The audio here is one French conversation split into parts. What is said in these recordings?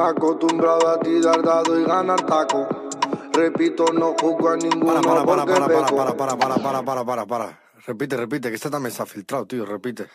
Acostumbrado a tirar dado y ganar taco. Repito, no juzgo a ninguno Para, para, porque para, para, peco. para, para, para, para, para, para, para. Repite, repite, que este también se ha filtrado, tío, repite.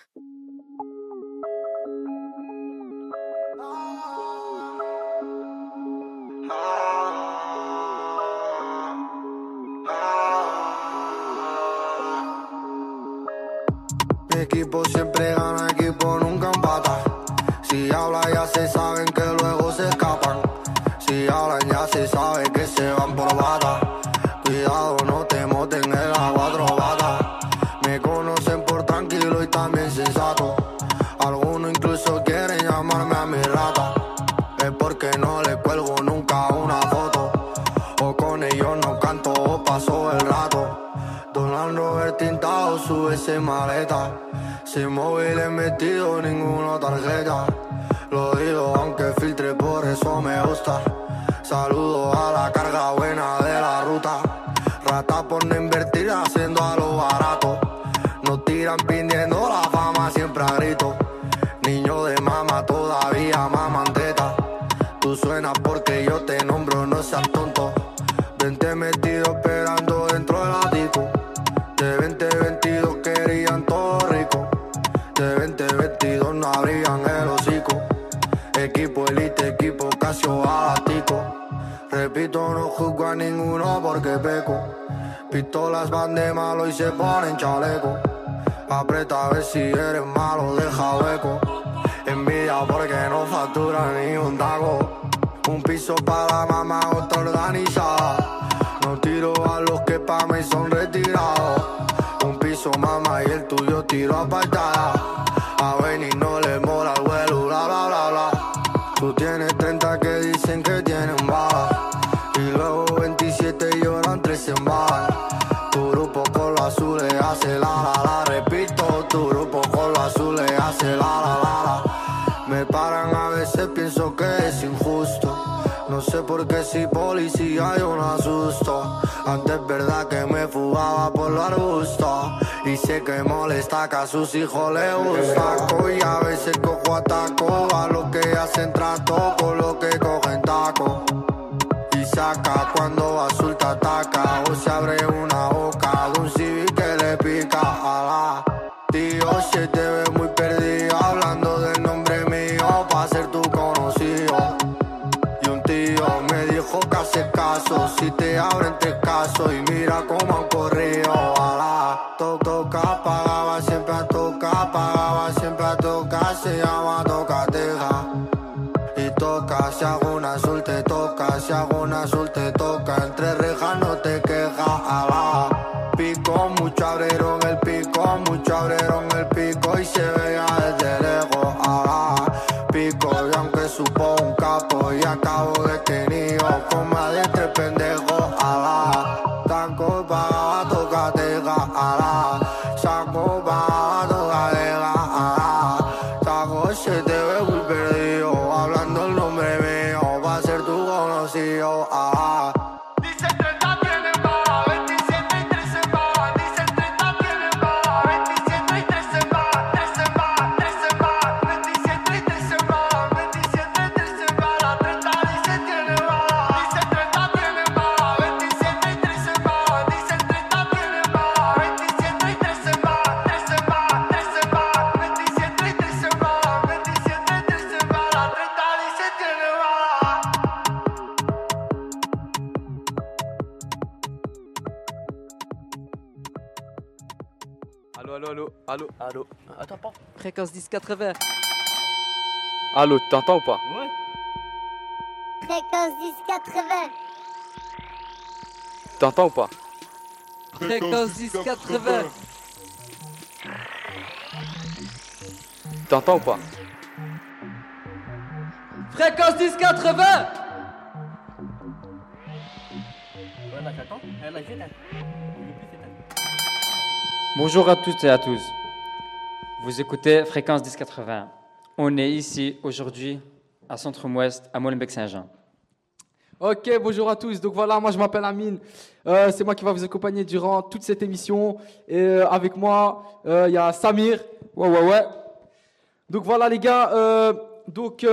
Móviles metido, ninguna tarjeta. Lo digo aunque filtre, por eso me gusta. Saludo y se ponen chaleco. Aprieta a ver si eres malo, deja hueco. Envidia porque no factura ni un taco. Un piso para la mamá, otra organizada. No tiro a los que pa' mí son retirados. Un piso mamá y el tuyo tiro apartada. No sé por qué si policía yo no asusto. Antes es verdad que me fugaba por los arbustos. Y sé que molesta que a sus hijos les gusta. Y a veces cojo ataco a los que hacen trato con los que cogen taco. Y saca cuando azul te ataca o se abre una si te abren te caso. Y mira cómo han corrido conocido, ah. Allô. Attends pas. Fréquence 1080. Allô, t'entends ou pas? Ouais. Fréquence 1080. Tu t'entends ou pas? Fréquence 1080. Tu t'entends ou pas? Fréquence 1080. Bonjour à toutes et à tous. Vous écoutez Fréquence 1080. On est ici aujourd'hui à Centre-Ouest, à Molenbeek-Saint-Jean. Ok, bonjour à tous. Donc voilà, moi je m'appelle Amine. Euh, c'est moi qui va vous accompagner durant toute cette émission. Et euh, avec moi, euh, il y a Samir. Ouais, ouais, ouais. Donc voilà les gars, donc,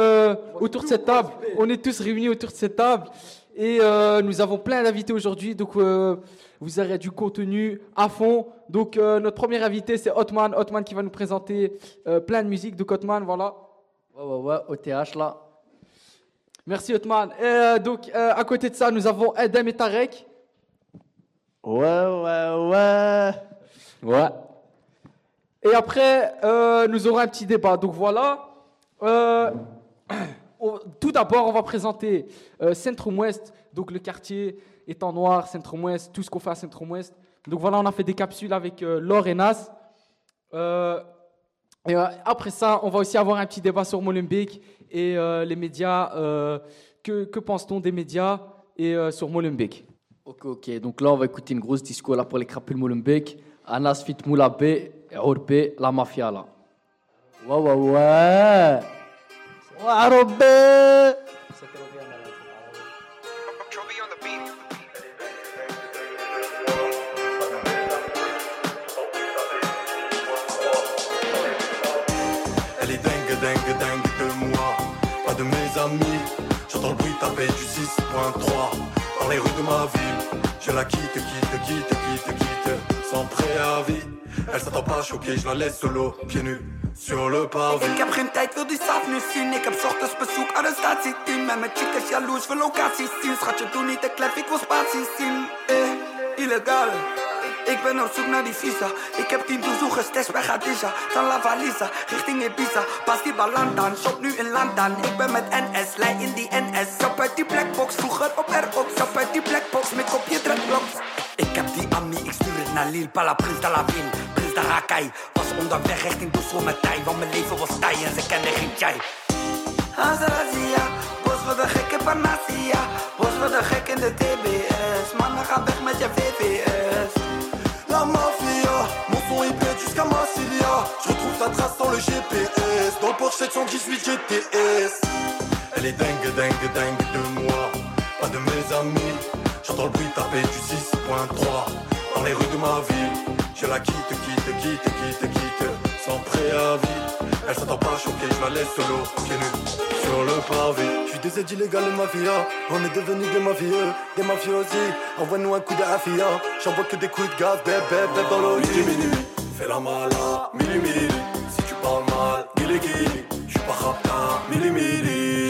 autour de cette table, on est tous réunis autour de cette table. Et nous avons plein d'invités aujourd'hui. Donc, vous aurez du contenu à fond. Donc, euh, notre premier invité, c'est Hotman. Hotman qui va nous présenter euh, plein de musique. Donc, Hotman, voilà. Ouais, ouais, ouais, OTH là. Merci, Hotman. Et, euh, donc, euh, à côté de ça, nous avons Edem et Tarek. Ouais, ouais, ouais. Ouais. Et après, euh, nous aurons un petit débat. Donc voilà. Euh, on- tout d'abord, on va présenter euh, Centrum Ouest, donc le quartier étant noir, Centrum Ouest, tout ce qu'on fait à Centrum Ouest. Donc voilà, on a fait des capsules avec euh, Laure et Nas. Euh, et euh, après ça, on va aussi avoir un petit débat sur Molenbeek et euh, les médias. euh, que que pense-t-on des médias et euh, sur Molenbeek? Ok, ok. Donc là, on va écouter une grosse disco là pour les crapules Molenbeek. Anas Fit Moulabe, Orbe, la mafia là. Ouais, ouais, ouais. Elle est dingue, dingue, dingue de moi, pas de mes amis. J'entends le bruit taper du 6.3 dans les rues de ma ville. Je la quitte, quitte, quitte, quitte, quitte, sans préavis. Elle s'attend pas choquée, je la laisse solo, pieds nus, sur le pavé. Ik heb geen tijd, wil die stad nu zien. Ik heb ochtends bezoek, arrestatie team. Met mijn chicas jaloers, voor locaties zien. Schatje, doe niet te klef, ik wil spatie zien. Eh, illegaal. Ik ben op zoek naar die visa. Ik heb 10 toezoek gestashed bij Khadija. Van La Valisa, richting Ibiza. Pas die balantan, shop nu in Landan. Ik ben met NS, lijn in die NS. Shop uit die blackbox, vroeger op ROX. Shop uit die blackbox, met kopje dreadlocks. Ik heb die Ami, ik stuur het naar Lille. Pala Prins Ville, Prins de Rakai. Was onderweg richting Brussel met tij. Want mijn leven was taai en ze kenden geen chai. Azrazia, bos voor de gekke Panasia. Bos voor de gek in de TBS. Mannen gaan weg met je VVS. La mafia, mon son il pète jusqu'à Massilia. Je retrouve ta trace dans le GPS, dans le Porsche 718 GTS. Elle est dingue, dingue, dingue de moi, pas de mes amis. J'entends le bruit taper du 6.3 dans les rues de ma ville. Je la quitte, quitte, quitte, quitte, quitte, sans préavis. Elle s'attend pas choquée, je la laisse solo, pieds nus, sur le pavé. Je suis des aides illégales mafia, on est devenus des mafieux, des mafiosi. Envoie-nous un coup d'affia, j'envoie que des coups de gaz, bébé, bébé dans l'eau. Minuit, minuit, fais la mala, mili mili. Si tu parles mal, guili.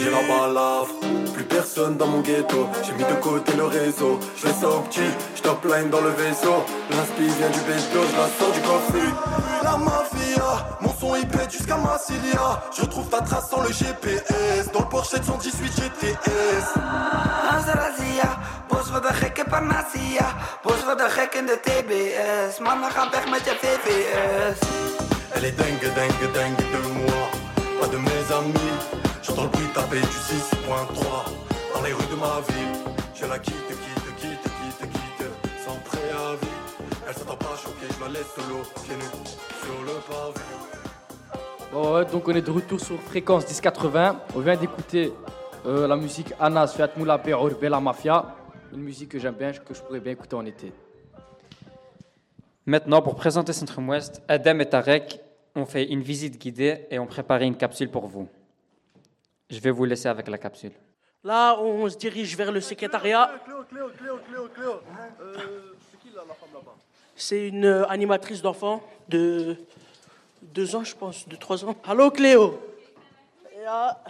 J'ai la balafre, plus personne dans mon ghetto. J'ai mis de côté le réseau, je fais ça au petit, je top line dans le vaisseau. L'inspi vient du bédo, je la sors du coffre. La mafia, mon son il pète jusqu'à Massilia. Je retrouve ta trace sans le GPS, dans le Porsche 718 GTS. Bos voor de gekke Panasia. Bos voor de gek in de TBS. Mannen gaan weg met je VVS. Elle est dingue, dingue, dingue de moi, pas de mes amis. J'entends le bruit taper du 6.3 dans les rues de ma ville. Je la quitte, quitte, quitte, quitte, quitte, sans préavis. Elle s'attend pas choquée, je la laisse solo, pieds nus, sur le pavé. Bon, ouais, donc on est de retour sur fréquence 1080. On vient d'écouter euh, la musique Anas Fiat Moulabe Orbe la Mafia. Une musique que j'aime bien, que je pourrais bien écouter en été. Maintenant, pour présenter Centrum Ouest, Adam et Tarek ont fait une visite guidée et ont préparé une capsule pour vous. Je vais vous laisser avec la capsule. Là, on se dirige vers le secrétariat. C'est une euh, animatrice d'enfants de deux ans, je pense, de trois ans. Allô, Cléo? Et, ah,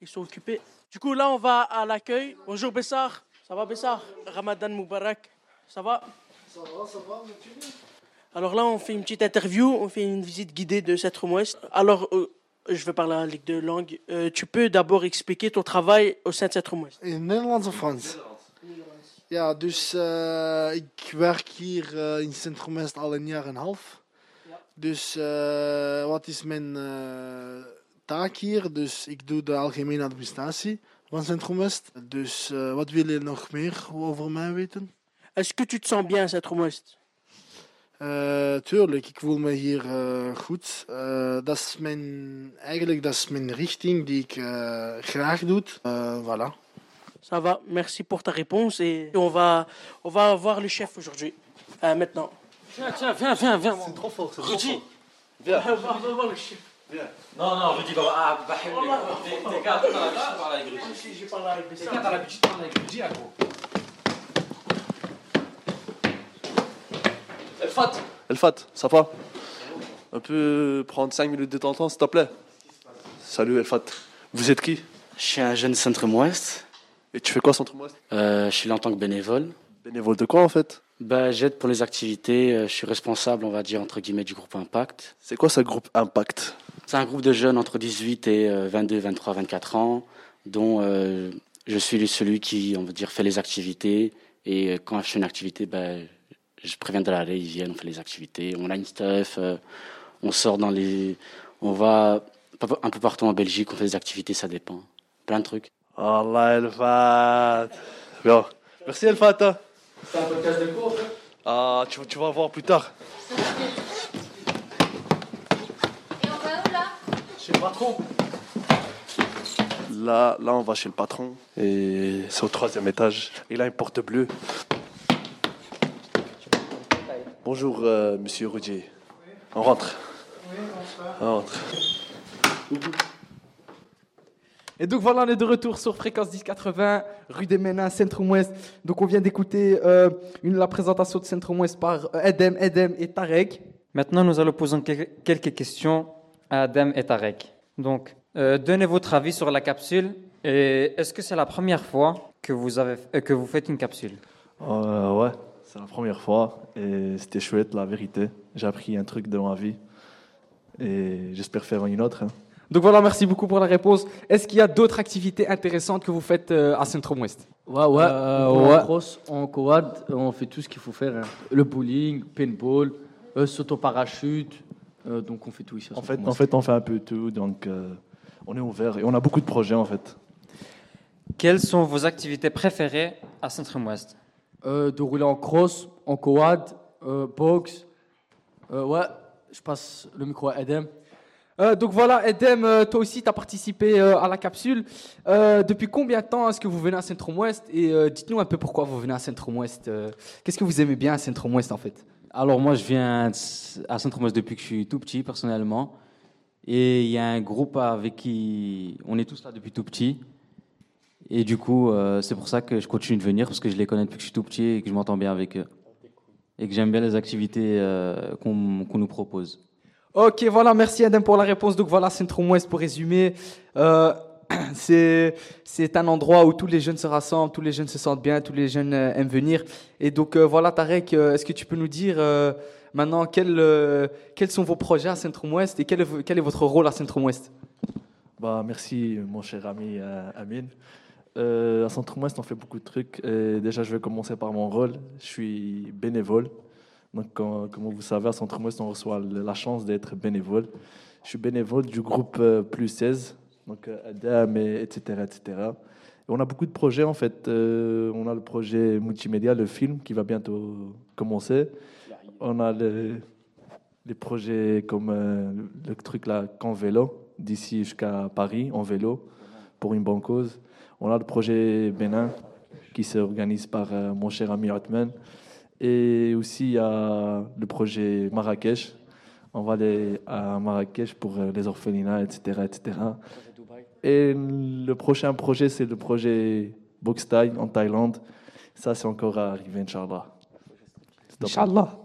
Ils sont occupés. Du coup, là, on va à l'accueil. Bonjour, Bessar. Ça va, Bessar? Ramadan Moubarak. Ça va? Ça va, ça va, Alors là, on fait une petite interview, on fait une visite guidée de Centrum Ouest. Alors, euh, je vais parler en ligue de langue. Euh, tu peux d'abord expliquer ton travail au sein de Centrum Ouest In Nederlands of Frans? Ja, dus eh, ik werk hier eh, in Centrum West al een jaar en een half. Dus eh, wat is mijn taak hier? Dus ik doe de algemene administratie van Centrum West. Dus wat wil je nog meer over mij weten? Est-ce que tu te sens bien à Centrum Ouest Eh, tuurlijk, ik voel me hier eh, goed. Eh, dat is mijn, eigenlijk dat is mijn richting die ik graag doe. Voilà. Ça va, merci pour ta réponse et on va, on va voir le chef aujourd'hui. Maintenant. Tiens, tiens, viens, viens, viens. C'est trop fort. Rudy, Viens. On va, on va voir le chef. Non, non, Rudy, bah, ah, bah, t'es t'es gars, t'as l'habitude de parler avec Rudy. J'ai parlé avec T'es gars, t'as l'habitude de parler avec Rudy, là, Elfat Elfat, ça va? Un peu prendre 5 minutes de ton temps, s'il te plaît Salut Elfat. Vous êtes qui? Je suis un jeune centre-ouest. Et tu fais quoi centre-ouest? Euh, Je suis là en tant que bénévole. Bénévole de quoi en fait? Bah, J'aide pour les activités. euh, Je suis responsable, on va dire, entre guillemets, du groupe Impact. C'est quoi ce groupe Impact? C'est un groupe de jeunes entre 18 et euh, 22, 23, 24 ans, dont euh, je suis celui qui, on va dire, fait les activités. Et quand je fais une activité, bah, je préviens de l'arrêt, ils viennent, on fait les activités. On a une stuff, euh, on sort dans les. On va un peu partout en Belgique, on fait des activités, ça dépend. Plein de trucs. Allah Elfat Bien. Merci Elfat hein. C'est un podcast de cours. Ah, tu, tu vas voir plus tard. Et on va où là? Chez le patron. Là, là, on va chez le patron. Et c'est au troisième étage. Il a une porte bleue. Bonjour, euh, monsieur Rudier. On rentre. On rentre. Et donc voilà, on est de retour sur Fréquence 1080, rue des Ménins, Centrum-Ouest. Donc on vient d'écouter euh, une, la présentation de Centrum-Ouest par euh, Edem, Edem et Tarek. Maintenant, nous allons poser quel- quelques questions à Adam et Tarek. Donc, euh, donnez votre avis sur la capsule. Et est-ce que c'est la première fois que vous, avez, que vous faites une capsule? Euh, ouais, c'est la première fois et c'était chouette, la vérité. J'ai appris un truc de ma vie et j'espère faire une autre. hein. Donc voilà, merci beaucoup pour la réponse. Est-ce qu'il y a d'autres activités intéressantes que vous faites euh, à Centrum-Ouest Ouais, ouais. Euh, en ouais. cross, en quad, on fait tout ce qu'il faut faire. hein. Le bowling, paintball, euh, saut-au-parachute. euh, donc on fait tout ici. à En fait, en fait, on fait un peu tout, donc euh, on est ouvert et on a beaucoup de projets en fait. Quelles sont vos activités préférées à Centrum-Ouest Euh, de rouler en cross, en quad, euh, boxe. Euh, ouais, je passe le micro à Edem. Euh, donc voilà, Edem, toi aussi, tu as participé à la capsule. Depuis combien de temps est-ce que vous venez à Centrum-Ouest Et dites-nous un peu pourquoi vous venez à Centrum-Ouest. Qu'est-ce que vous aimez bien à Centrum-Ouest en fait? Alors moi, je viens à Saint-Thomas depuis que je suis tout petit, personnellement. Et il y a un groupe avec qui on est tous là depuis tout petit. Et du coup, euh, c'est pour ça que je continue de venir, parce que je les connais depuis que je suis tout petit et que je m'entends bien avec eux. Et que j'aime bien les activités euh, qu'on nous propose. Ok, voilà, merci Adam pour la réponse. Donc voilà, Centrum-Ouest pour résumer. Euh, c'est un endroit où tous les jeunes se rassemblent, tous les jeunes se sentent bien, tous les jeunes euh, aiment venir. Et donc euh, voilà, Tarek, euh, est-ce que tu peux nous dire euh, maintenant quels, euh, quels sont vos projets à Centrum-Ouest et quel est, v- quel est votre rôle à Centrum-Ouest Bah, merci, mon cher ami euh, Amine. Euh, à Centre-Ouest, on fait beaucoup de trucs. Et déjà, je vais commencer par mon rôle. Je suis bénévole. Donc, quand- comme vous savez, à Centre-Ouest, on reçoit la chance d'être bénévole. Je suis bénévole du groupe euh, Plus 16, donc euh, Adam, et, etc., etc. Et on a beaucoup de projets, en fait. On a le projet multimédia, le film, qui va bientôt commencer. On a le- les projets comme le truc là, qu'en vélo, d'ici jusqu'à Paris, en vélo, pour une bonne cause. On a le projet Bénin, qui s'organise par euh, mon cher ami Othman. Et aussi, il y a le projet Marrakech. On va aller à Marrakech pour euh, les orphelinats, etc. etc. Et le prochain projet, c'est le projet Box Thai en Thaïlande. Ça, c'est encore à arriver, Inch'Allah. Inch'Allah.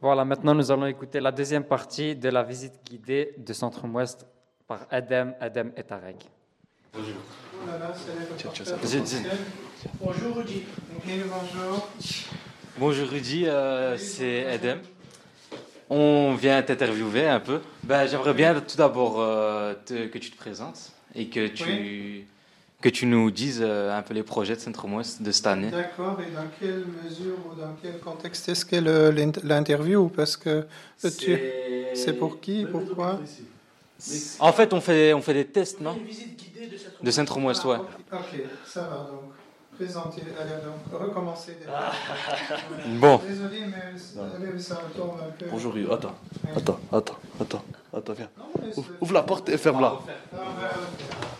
Voilà, maintenant nous allons écouter la deuxième partie de la visite guidée de Centrum-Ouest par Adam, Adam et Tarek. Bonjour. Bonjour Rudy. Bonjour. Bonjour Rudy, euh, c'est Edem. On vient t'interviewer un peu. Ben, J'aimerais bien tout d'abord euh, que tu te présentes et que tu, que tu nous dises euh, un peu les projets de Centrum-Ouest de cette année. D'accord, et dans quelle mesure ou dans quel contexte est-ce que l'interview? Parce que tu... c'est pour qui? Pourquoi? En fait, on fait, on fait des tests, non De Centrum-Ouest, ouais. Ok, ça va donc. Présentez, allez donc, recommencer. déjà. Bon. Désolé, mais allez, ça tombe un peu. Bonjour, Hugo. attends, attends, attends, attends, attends, viens. Ouvre, ouvre la porte et ferme-la.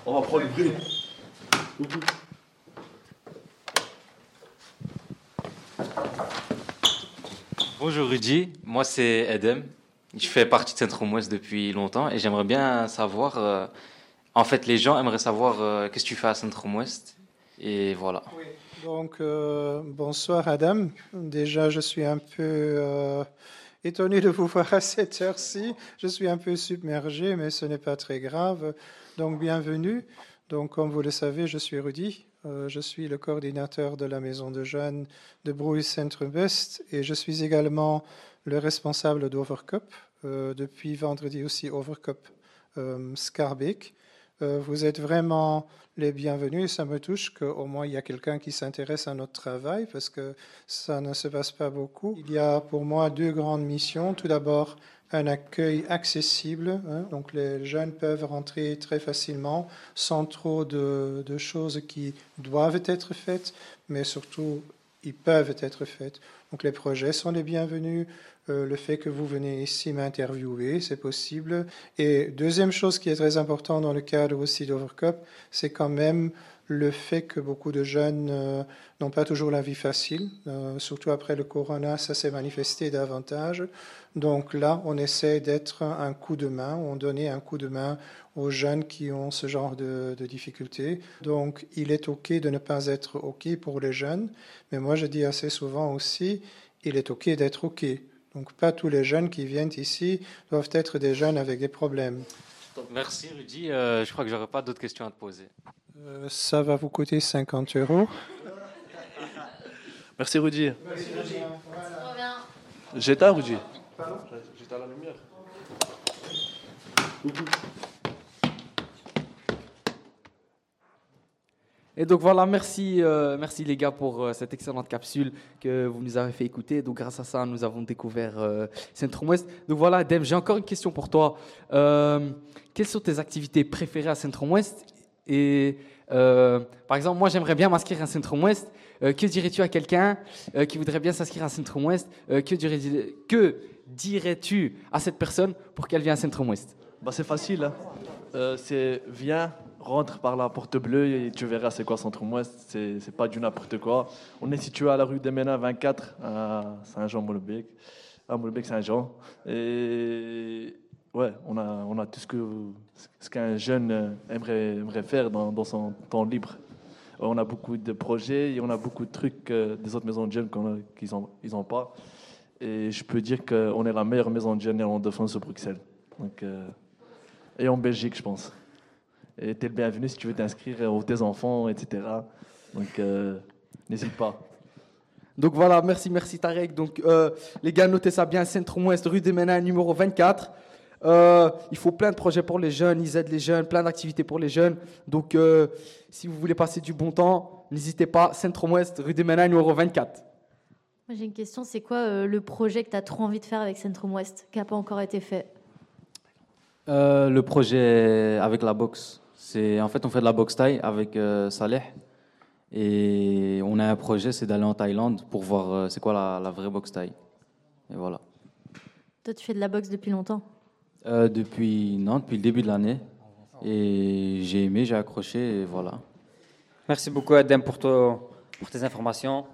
On va prendre le bruit. Bonjour Rudy, moi c'est Edem. Je fais partie de Centre-Ouest depuis longtemps et j'aimerais bien savoir. euh, en fait, les gens aimeraient savoir euh, qu'est-ce que tu fais à Centre-Ouest. Et voilà. Donc, euh, bonsoir Adam. Déjà, je suis un peu étonné de vous voir à cette heure-ci. Je suis un peu submergé, mais ce n'est pas très grave. Donc, bienvenue. Donc, comme vous le savez, je suis Rudy. Je suis le coordinateur de la maison de jeunes de Brouille Centre-Ouest et je suis également le responsable d'Overcup. Euh, depuis vendredi aussi, Overcup euh, Scarbeck. Euh, vous êtes vraiment les bienvenus. Ça me touche qu'au moins il y a quelqu'un qui s'intéresse à notre travail parce que ça ne se passe pas beaucoup. Il y a pour moi deux grandes missions. Tout d'abord, un accueil accessible. hein. donc les jeunes peuvent rentrer très facilement sans trop de, de choses qui doivent être faites, mais surtout ils peuvent être faites. Donc les projets sont les bienvenus. Euh, le fait que vous venez ici m'interviewer, c'est possible. Et deuxième chose qui est très importante dans le cadre aussi d'Overcup, c'est quand même le fait que beaucoup de jeunes euh, n'ont pas toujours la vie facile. Euh, surtout après le corona, ça s'est manifesté davantage. Donc là, on essaie d'être un coup de main, on donnait un coup de main aux jeunes qui ont ce genre de, de difficultés. Donc il est OK de ne pas être OK pour les jeunes, mais moi je dis assez souvent aussi, il est OK d'être OK. Donc pas tous les jeunes qui viennent ici doivent être des jeunes avec des problèmes. Donc, merci Rudy. Euh, je crois que j'aurais pas d'autres questions à te poser. Euh, ça va vous coûter 50 euros. Merci Rudy. Merci, Rudy. J'éteins Rudy. J'éteins la lumière. Et donc voilà, merci, euh, merci les gars pour euh, cette excellente capsule que vous nous avez fait écouter. Donc grâce à ça, nous avons découvert euh, Centrum-Ouest. Donc voilà, Dem, j'ai encore une question pour toi. Euh, quelles sont tes activités préférées à Centrum-Ouest Et par exemple, moi j'aimerais bien m'inscrire à Centrum-Ouest. Que dirais-tu à quelqu'un qui voudrait bien s'inscrire à Centrum-Ouest Que dirais- que dirais-tu à cette personne pour qu'elle vienne à Centrum-Ouest Bah, c'est facile. hein. C'est viens, rentre par la porte bleue et tu verras c'est quoi Centre-Ouest. C'est pas du n'importe quoi. On est situé à la rue des Ménins 24 à Saint-Jean-Molenbeek, à Molenbeek-Saint-Jean. Et ouais, on a, on a tout ce que ce qu'un jeune euh, aimerait, aimerait faire dans, dans son temps libre. On a beaucoup de projets et on a beaucoup de trucs euh, des autres maisons de jeunes qu'ils n'ont ils ont pas. Et je peux dire qu'on est la meilleure maison de jeunes néerlandophone à Bruxelles. Donc, euh, et en Belgique, je pense. Et tu es le bienvenu si tu veux t'inscrire aux tes enfants, etc. Donc, euh, n'hésite pas. Donc voilà, merci, merci Tarek. Donc euh, les gars, notez ça bien, Centrum Ouest, rue des Ménins, numéro 24. Euh, il faut plein de projets pour les jeunes, ils aident les jeunes, plein d'activités pour les jeunes. Donc euh, si vous voulez passer du bon temps, n'hésitez pas, Centrum Ouest, rue des Ménins, numéro 24. Moi, j'ai une question. C'est quoi euh, le projet que tu as trop envie de faire avec Centrum Ouest, qui n'a pas encore été fait? Euh, le projet avec la boxe, c'est en fait on fait de la boxe taille avec euh, Saleh et on a un projet, c'est d'aller en Thaïlande pour voir euh, c'est quoi la, la vraie boxe taille. Et voilà. Toi, tu fais de la boxe depuis longtemps? Euh, depuis non, depuis le début de l'année et j'ai aimé, j'ai accroché et voilà. Merci beaucoup, Adam, pour, pour tes informations.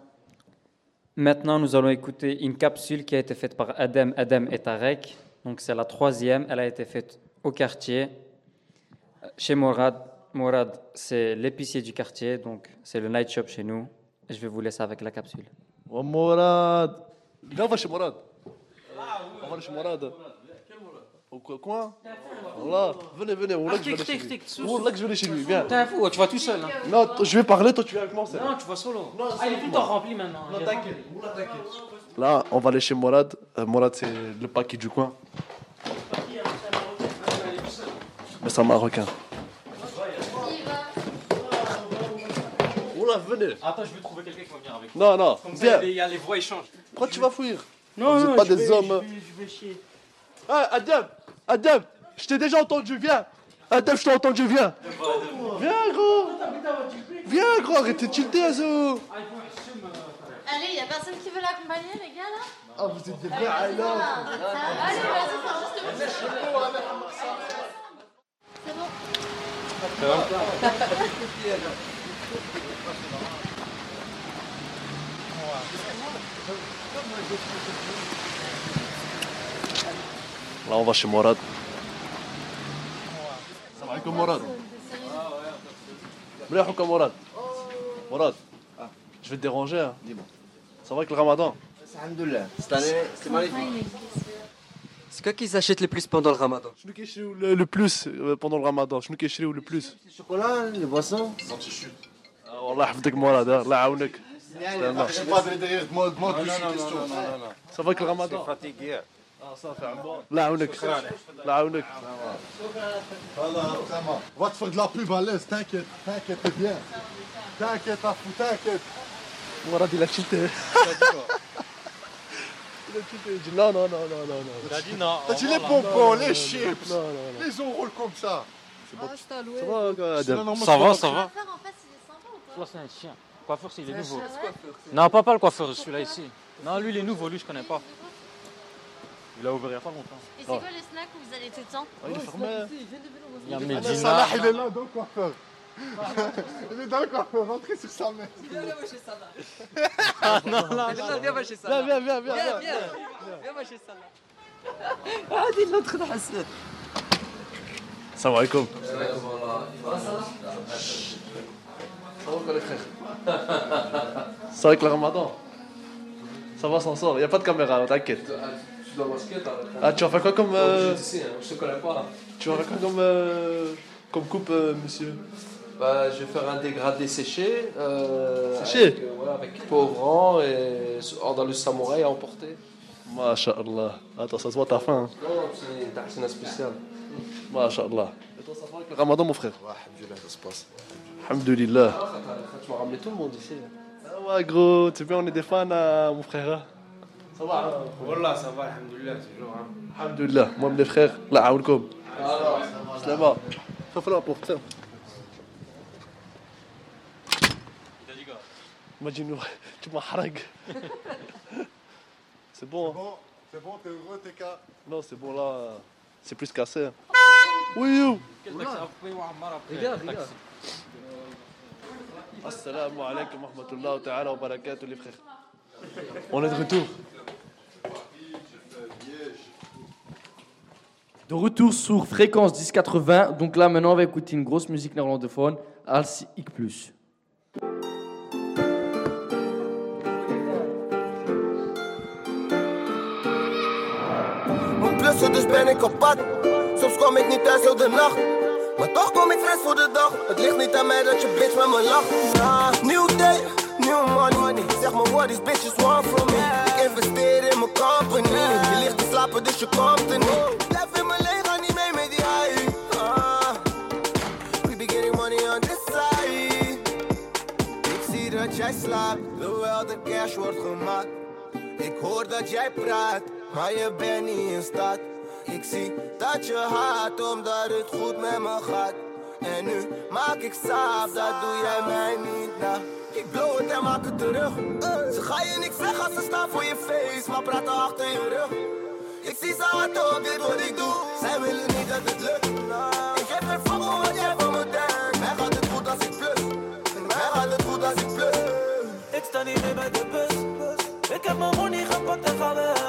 Maintenant, nous allons écouter une capsule qui a été faite par Adam, Adam et Tarek. Donc, c'est la troisième. Elle a été faite au quartier, chez Morad. Morad, c'est l'épicier du quartier, donc c'est le night shop chez nous. Je vais vous laisser avec la capsule. Oh, Morad. Viens, on va chez Morad. On va chez Morad. Au co- coin Voilà. Venez, venez. Wallah que je vais chez lui. Wallah que je vais aller chez lui. Viens. T'es un fou, tu vas tout seul. Hein. Non, je vais parler, toi tu viens avec moi. c'est Non, tu vas solo. ah, il est tout en rempli maintenant. Non, t'inquiète. Là, on va aller chez Morad. Euh, Morad, c'est le paquet du coin. Mais c'est un marocain. Oula, venez. Attends, je vais trouver quelqu'un qui va venir avec Non, non, Comme viens. ça, il y a les voix échangent. Pourquoi tu vas fuir? Non, Vous non, pas je des vais- hommes. Je vais, je vais chier. Ah, Adam Adam Je t'ai déjà entendu, viens Adam, je t'ai entendu, viens Viens, gros Viens, gros, arrêtez de tilter, Azo Allez, il y a personne qui veut l'accompagner, les gars, là? Ah, vous êtes des vrais Allez, vas-y, fais juste C'est ça va Là, on va chez Morad. Salam alaikum, Morad. Brahouka, Morad. Morad, ah. je vais te déranger. Hein. Dis-moi. Ça va avec le ramadan? Alhamdoulilah. Cette année, c'est magnifique. C'est quoi qui s'achète le plus pendant le ramadan شنو كيشريو le, le plus euh, pendant le ramadan شنو كيشريو le plus Le chocolat, les boissons آه، والله يحفظك مراد آه، الله يعاونك يعني استنى. je sais pas, derrière, demande- demande plus une question. Ça va avec le ramadan اه صافي عمو الله يعاونك الله يعاونك Voilà, vraiment. On va te faire de la pub à l'aise, t'inquiète, t'inquiète bien. T'inquiète, à fou, t'inquiète. مراد il a cheaté Il dit non, non, non, non, non, non. Il a dit non. T'as dit les bonbons, les chips, Non, non, non. les enrôles comme ça. Ça va, quoi, Adam Ça va, ça va. Toi, c'est un chien. Coiffeur, c'est il est C'est nouveau. Non, pas, pas le coiffeur, celui-là ici. Non, lui, il est nouveau, lui, je connais pas. Il a ouvert il y a pas longtemps. Et c'est quoi le snack où vous allez tout le temps il est fermé. Il y a Medina. Salah, il est là le coiffeur. Il est dans le coiffeur, rentrez sur sa mère. Viens, viens, moi, chez Salah. Ah, non, là, Viens, là. viens, moi, chez Salah. Viens, viens, viens, Viens, viens. viens. Viens, moi, chez Salah. Ah, dis l'autre de Hassan. Salam alaikum. Ça va quoi, les frères Ça va avec le ramadan Ça va, s'en sort. Il n'y a pas de caméra, t'inquiète. Tu dois masquer, t'as. Ah, tu vas faire quoi comme. euh, Je sais, hein, je te connais pas. Tu vas faire quoi comme. euh, Comme coupe, euh, monsieur? Bah, je vais faire un dégradé séché. Euh, Séché avec, euh, ouais, avec et dans le samouraï à emporter. Masha'Allah. Attends, ça se voit, t'as faim. hein. Non, c'est Tahsina spécial. Masha'Allah. Et toi, ça va avec le ramadan, mon frère? Ouais, Alhamdoulilah, ça se passe. Alhamdulillah. Ah, Tu m'as ramené tout le monde ici. Ah ouais, gros, tu sais bien, on est des fans, hein, mon frère. hein? Ça va Wallah, ça va, alhamdoulilah, toujours. Hein. Alhamdulillah. Moi, mes frères, la aoulkoum. Alors, Slama. Faut faire la porte, Imagine, tu m'as harag. C'est bon, hein C'est bon, t'es heureux, t'es qu'à. Non, c'est bon, là. C'est plus cassé. hein. Oui, you. Regarde, regarde. Assalamu alaikum wa rahmatullahi wa ta'ala wa barakatuh, les frères. On est de retour. De retour sur fréquence 1080. Donc là, maintenant, on va écouter une grosse musique néerlandophone, Als ik plus. Ben ik op pad. Soms kom ik niet thuis heel de nacht. Maar toch kom ik fris voor de dag. Het ligt niet aan mij dat je bitch met me lacht. Nieuw day, nieuw money. Zeg maar what these bitches want from me. Ik investeer in mijn company. Je ligt te slapen, dus je komt er niet. Blijf in mijn ga niet mee met die high. Ah, we be getting money on this side. Ik zie dat jij slaapt, terwijl de cash wordt gemaakt. Ik hoor dat jij praat, maar je bent niet in staat. Ik zie dat je haat omdat het goed met me gaat. En nu maak ik saap, dat doe jij mij niet na. Ik blow het en maak het terug. Ze gaan je niks zeggen als ze staan voor je face, maar praten achter je rug. Ik zie ze hard op dit wat ik doe, zij willen niet dat het lukt. Ik heb geen fuck wat jij van me denkt. Mij gaat het goed als ik plus. Mij gaat het goed als ik plus. Ik sta niet meer bij de bus. Ik heb mijn money gepakt en ga weg.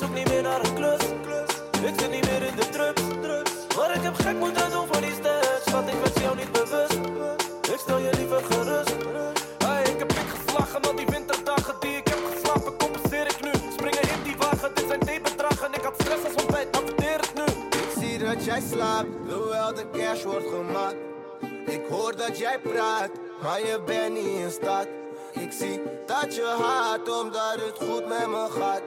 Zoek niet meer naar een klus. Ik zit niet meer in de drugs. Maar ik heb gek moeten doen voor die stats. Want ik ben jou niet bewust. Ik stel je liever gerust. Hey, ik heb pik geslagen al die winterdagen die ik heb geslapen. Compenseer ik nu. Springen in die wagen, dit zijn theebedragen. Ik had stress als ontbijt, accepteer het nu. Ik zie dat jij slaapt, terwijl de cash wordt gemaakt. Ik hoor dat jij praat, maar je bent niet in staat. Ik zie dat je haat, omdat het goed met me gaat.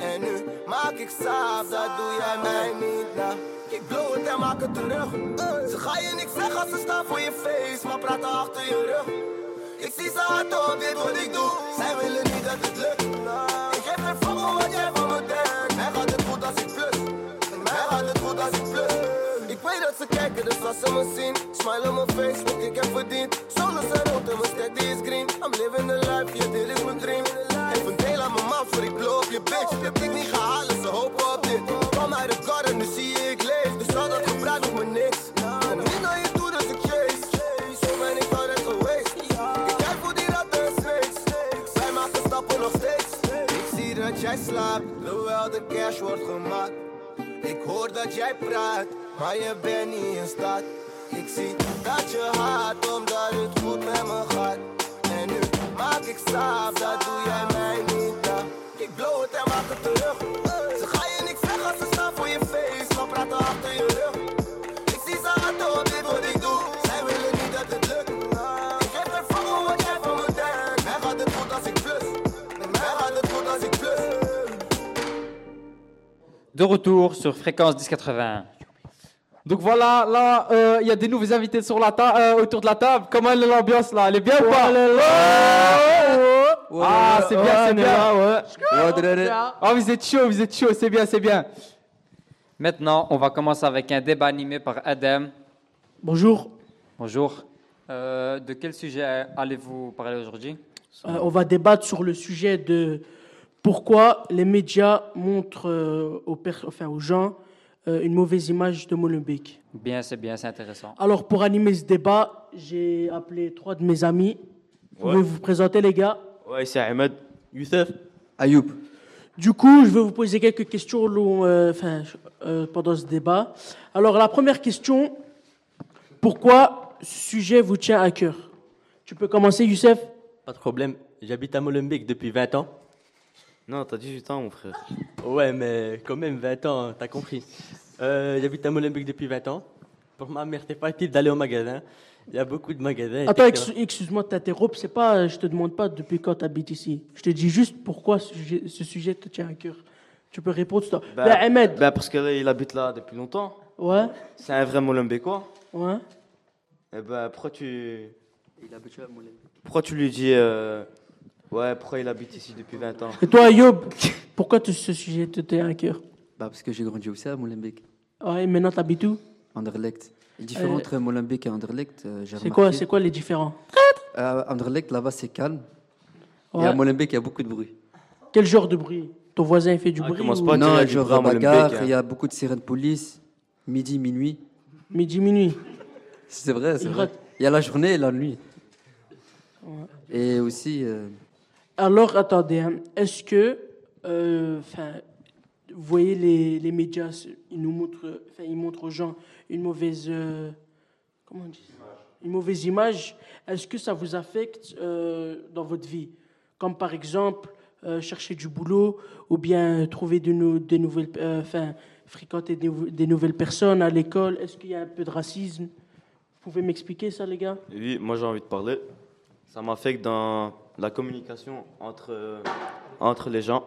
En nu maak ik saap, dat doe jij mij niet na. Ik blow het en maak het terug. Ze gaan je niks zeggen als ze staan voor je face, maar praten achter je rug. Ik zie ze hard op dit wat ik doe, zij willen niet dat het lukt. Ik heb geen fuck wat jij van me denkt. Mij gaat het goed als ik plus. Mij gaat het goed als ik plus. Ik dat ze kijken, dus als ze me zien, smile on mijn face, wat ik heb verdiend. Zonder zijn rood en mijn steady is green. I'm living the life, ja, dit is mijn dream. Even deel aan mijn mouth, voor ik blow op je bitch. Heb ik niet gehaald, ze hopen op dit. Kom uit de garden, nu zie je ik leef. Dus al dat gebruik doet me niks. Kom niet naar je toe, dus ik chase. Zo ben ik altijd geweest. Ik kijk voor die ratten en snakes. Wij maken stappen nog steeds. Ik zie dat jij slaap, terwijl de cash wordt gemaakt. Ik hoor dat jij praat, maar je bent niet in staat. Ik zie dat je haat, omdat het goed met me gaat. En nu maak ik slaap, dat doe jij mij niet aan. Ik blow het en maak het terug. De retour sur Fréquence 1080. Donc voilà, là, euh, il y a des nouveaux invités sur la ta- euh, autour de la table. Comment est l'ambiance là? Elle est bien ou pas? Ah, c'est bien, c'est bien. Oh, vous êtes chaud, vous êtes chaud, c'est bien, c'est bien. Maintenant, on va commencer avec un débat animé par Adam. Bonjour. Bonjour. Euh, de quel sujet allez-vous parler aujourd'hui? Euh, on va débattre sur le sujet de pourquoi les médias montrent euh, aux, per- enfin, aux gens euh, une mauvaise image de Molenbeek? Bien, c'est bien, c'est intéressant. Alors, pour animer ce débat, j'ai appelé trois de mes amis. Vous pouvez Ouais. vous présenter, les gars? Ouais, c'est Ahmed. Youssef. Ayoub. Du coup, je vais vous poser quelques questions euh, enfin, euh, pendant ce débat. Alors, la première question pourquoi ce sujet vous tient à cœur? Tu peux commencer, Youssef Pas de problème. J'habite à Molenbeek depuis 20 ans. Non, t'as 18 ans, mon frère. Ouais, mais quand même 20 ans, t'as compris. Euh, J'habite à Molenbeek depuis 20 ans. Pour ma mère, c'est facile d'aller au magasin. Il y a beaucoup de magasins. Attends, excuse-moi de t'interrompre. C'est pas, je te demande pas depuis quand tu habites ici. Je te dis juste pourquoi ce sujet, ce sujet te tient à cœur. Tu peux répondre. toi. Bah, Ben, Ahmed. bah, parce qu'il habite là depuis longtemps. Ouais. C'est un vrai Molenbeekois. Ouais. Et bah, pourquoi tu. Il habite à Molenbeek. Pourquoi tu lui dis. euh, Ouais, pourquoi il habite ici depuis 20 ans? Et toi, Ayoub, pourquoi te- ce sujet te tient à cœur? Bah, parce que j'ai grandi aussi à Molenbeek. Ouais, maintenant t'habites où? Anderlecht. Le différent Euh, entre Molenbeek et Anderlecht, euh, j'ai C'est quoi, remarqué. c'est quoi les différents? Euh, Anderlecht, là-bas, c'est calme. Et Ouais. à Molenbeek, il y a beaucoup de bruit. Quel genre de bruit? Ton voisin il fait du bruit ou- Non, genre à bagarre, hein. il y a beaucoup de sirènes de police. Midi, minuit. Midi, minuit. C'est vrai, c'est Il vrai. rate. Il y a la journée et la nuit. Ouais. Et aussi, euh, Alors, attendez, hein. est-ce que, euh, enfin, vous voyez les, les médias, ils nous montrent, enfin, ils montrent aux gens une mauvaise, euh, comment on dit, ça? Une mauvaise image. Est-ce que ça vous affecte euh, dans votre vie, comme par exemple euh, chercher du boulot ou bien trouver de nou- des nouvelles, euh, enfin, fréquenter des, nou- des nouvelles personnes à l'école. Est-ce qu'il y a un peu de racisme? Vous pouvez m'expliquer ça, les gars? Oui, moi j'ai envie de parler. Ça m'affecte dans la communication entre, euh, entre les gens.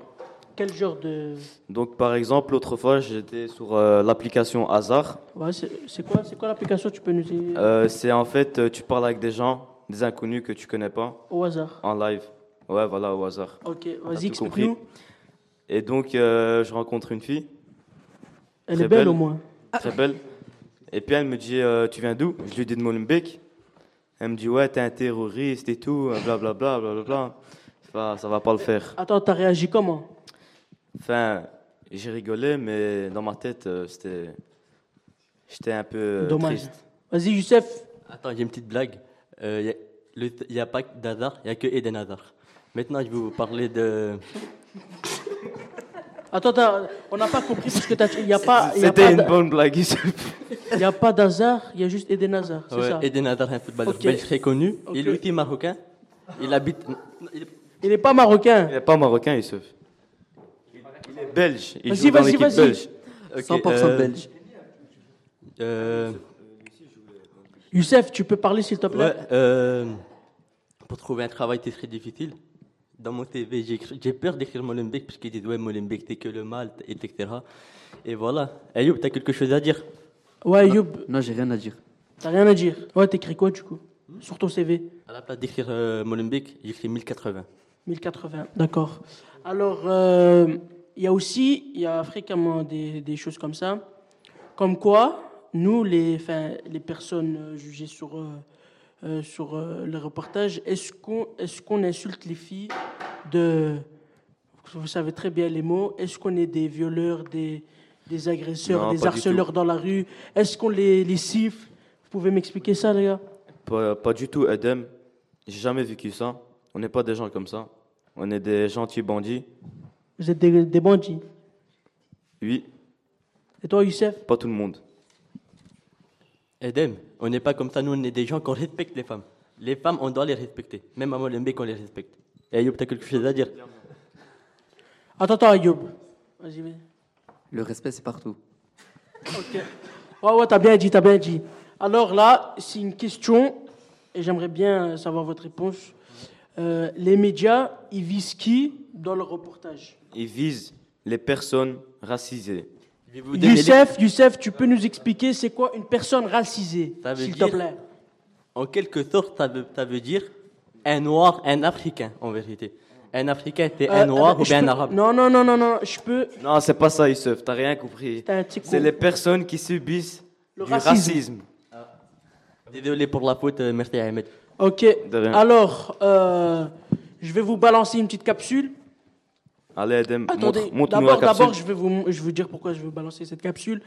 Quel genre de, Donc, par exemple, l'autre fois, j'étais sur euh, l'application Hasard. ouais, c'est quoi, quoi l'application Tu peux nous dire? Euh, c'est en fait, tu parles avec des gens, des inconnus que tu connais pas. Au hasard. En live. Ouais, voilà, au hasard. Ok, vas-y, explique-nous. Et donc, euh, je rencontre une fille. Elle est belle, au moins. Très belle. Et puis elle me dit, tu viens d'où? Je lui dis de Molenbeek. Elle me dit, ouais, t'es un terroriste et tout, blablabla, blablabla. Ça va, ça va pas le faire. Attends, t'as réagi comment? Enfin, j'ai rigolé, mais dans ma tête, euh, c'était. J'étais un peu. euh, Dommage. triste. Vas-y, Youssef. Attends, j'ai une petite blague. Euh, Il n'y a, pas d'Hazard, il n'y a que Eden Hazard. Maintenant, je vais vous parler de. Attends, attends, on n'a pas compris parce que t'as- il n'y a pas. y a C'était une bonne blague. Il n'y a pas d'hasard, il y a juste Eden Hazard, c'est Ouais, ça Eden Hazard, un footballeur Ok. belge très connu. Ok. Il est aussi marocain. Il habite. Il n'est pas marocain. Il n'est pas marocain, Youssef. Il est belge. Il Vas-y, joue dans vas-y, l'équipe vas-y. belge. Ok, 100% euh, belge. euh, Youssef, tu peux parler s'il te plaît? Ouais, euh, pour trouver un travail, c'est très difficile. Dans mon CV, j'ai peur d'écrire Molenbeek parce qu'ils disent Ouais, Molenbeek, t'es que le mal, etc. Et voilà. Ayoub, t'as quelque chose à dire? Ouais, Youb, non, j'ai rien à dire. t'as rien à dire? Ouais, t'écris quoi du coup? Sur ton CV À la place d'écrire euh, Molenbeek, j'écris 1080. 1080, d'accord. Alors, euh, il y a aussi, il y a fréquemment des, des choses comme ça. Comme quoi, nous, les, les personnes jugées sur, euh, euh, sur euh, le reportage, est-ce qu'on est qu'on insulte les filles de. Vous savez très bien les mots. Est-ce qu'on est des violeurs, des, des agresseurs, Non, des harceleurs dans la rue? Est-ce qu'on les, les siffle? Vous pouvez m'expliquer ça, les gars? Pas, pas du tout, Edem. J'ai jamais vécu ça. On n'est pas des gens comme ça. On est des gentils bandits. Vous êtes des, des bandits? Oui, Et toi, Youssef? Pas tout le monde. Edem, on n'est pas comme ça, nous on est des gens qui respectent les femmes. Les femmes, on doit les respecter. Même à Molenbeek, on les respecte. Et Ayoub, t'as quelque chose à dire? Attends, attends, Ayoub. Vas-y, vas-y. Le respect, c'est partout. Ok. Ouais, ouais, t'as bien dit, t'as bien dit. Alors là, c'est une question, et j'aimerais bien savoir votre réponse. Euh, les médias, ils visent qui dans leur reportage? Ils visent les personnes racisées. Youssef, Youssef, tu peux nous expliquer c'est quoi une personne racisée, s'il te plaît? En quelque sorte, ça veut, ça veut dire un noir, un africain, en vérité. Un africain, c'est Euh, un noir euh, ou je bien un arabe? Non, non, non, non, non, je peux. Non, c'est pas ça, Youssef, t'as rien compris. C'est les personnes qui subissent Le du racisme. racisme. Désolé pour la faute, euh, merci Ahmed. Ok. Alors, euh, je vais vous balancer une petite capsule. Allez, Edem, Attendez, d'abord, je vais vous, je vais vous dire pourquoi je veux balancer cette capsule.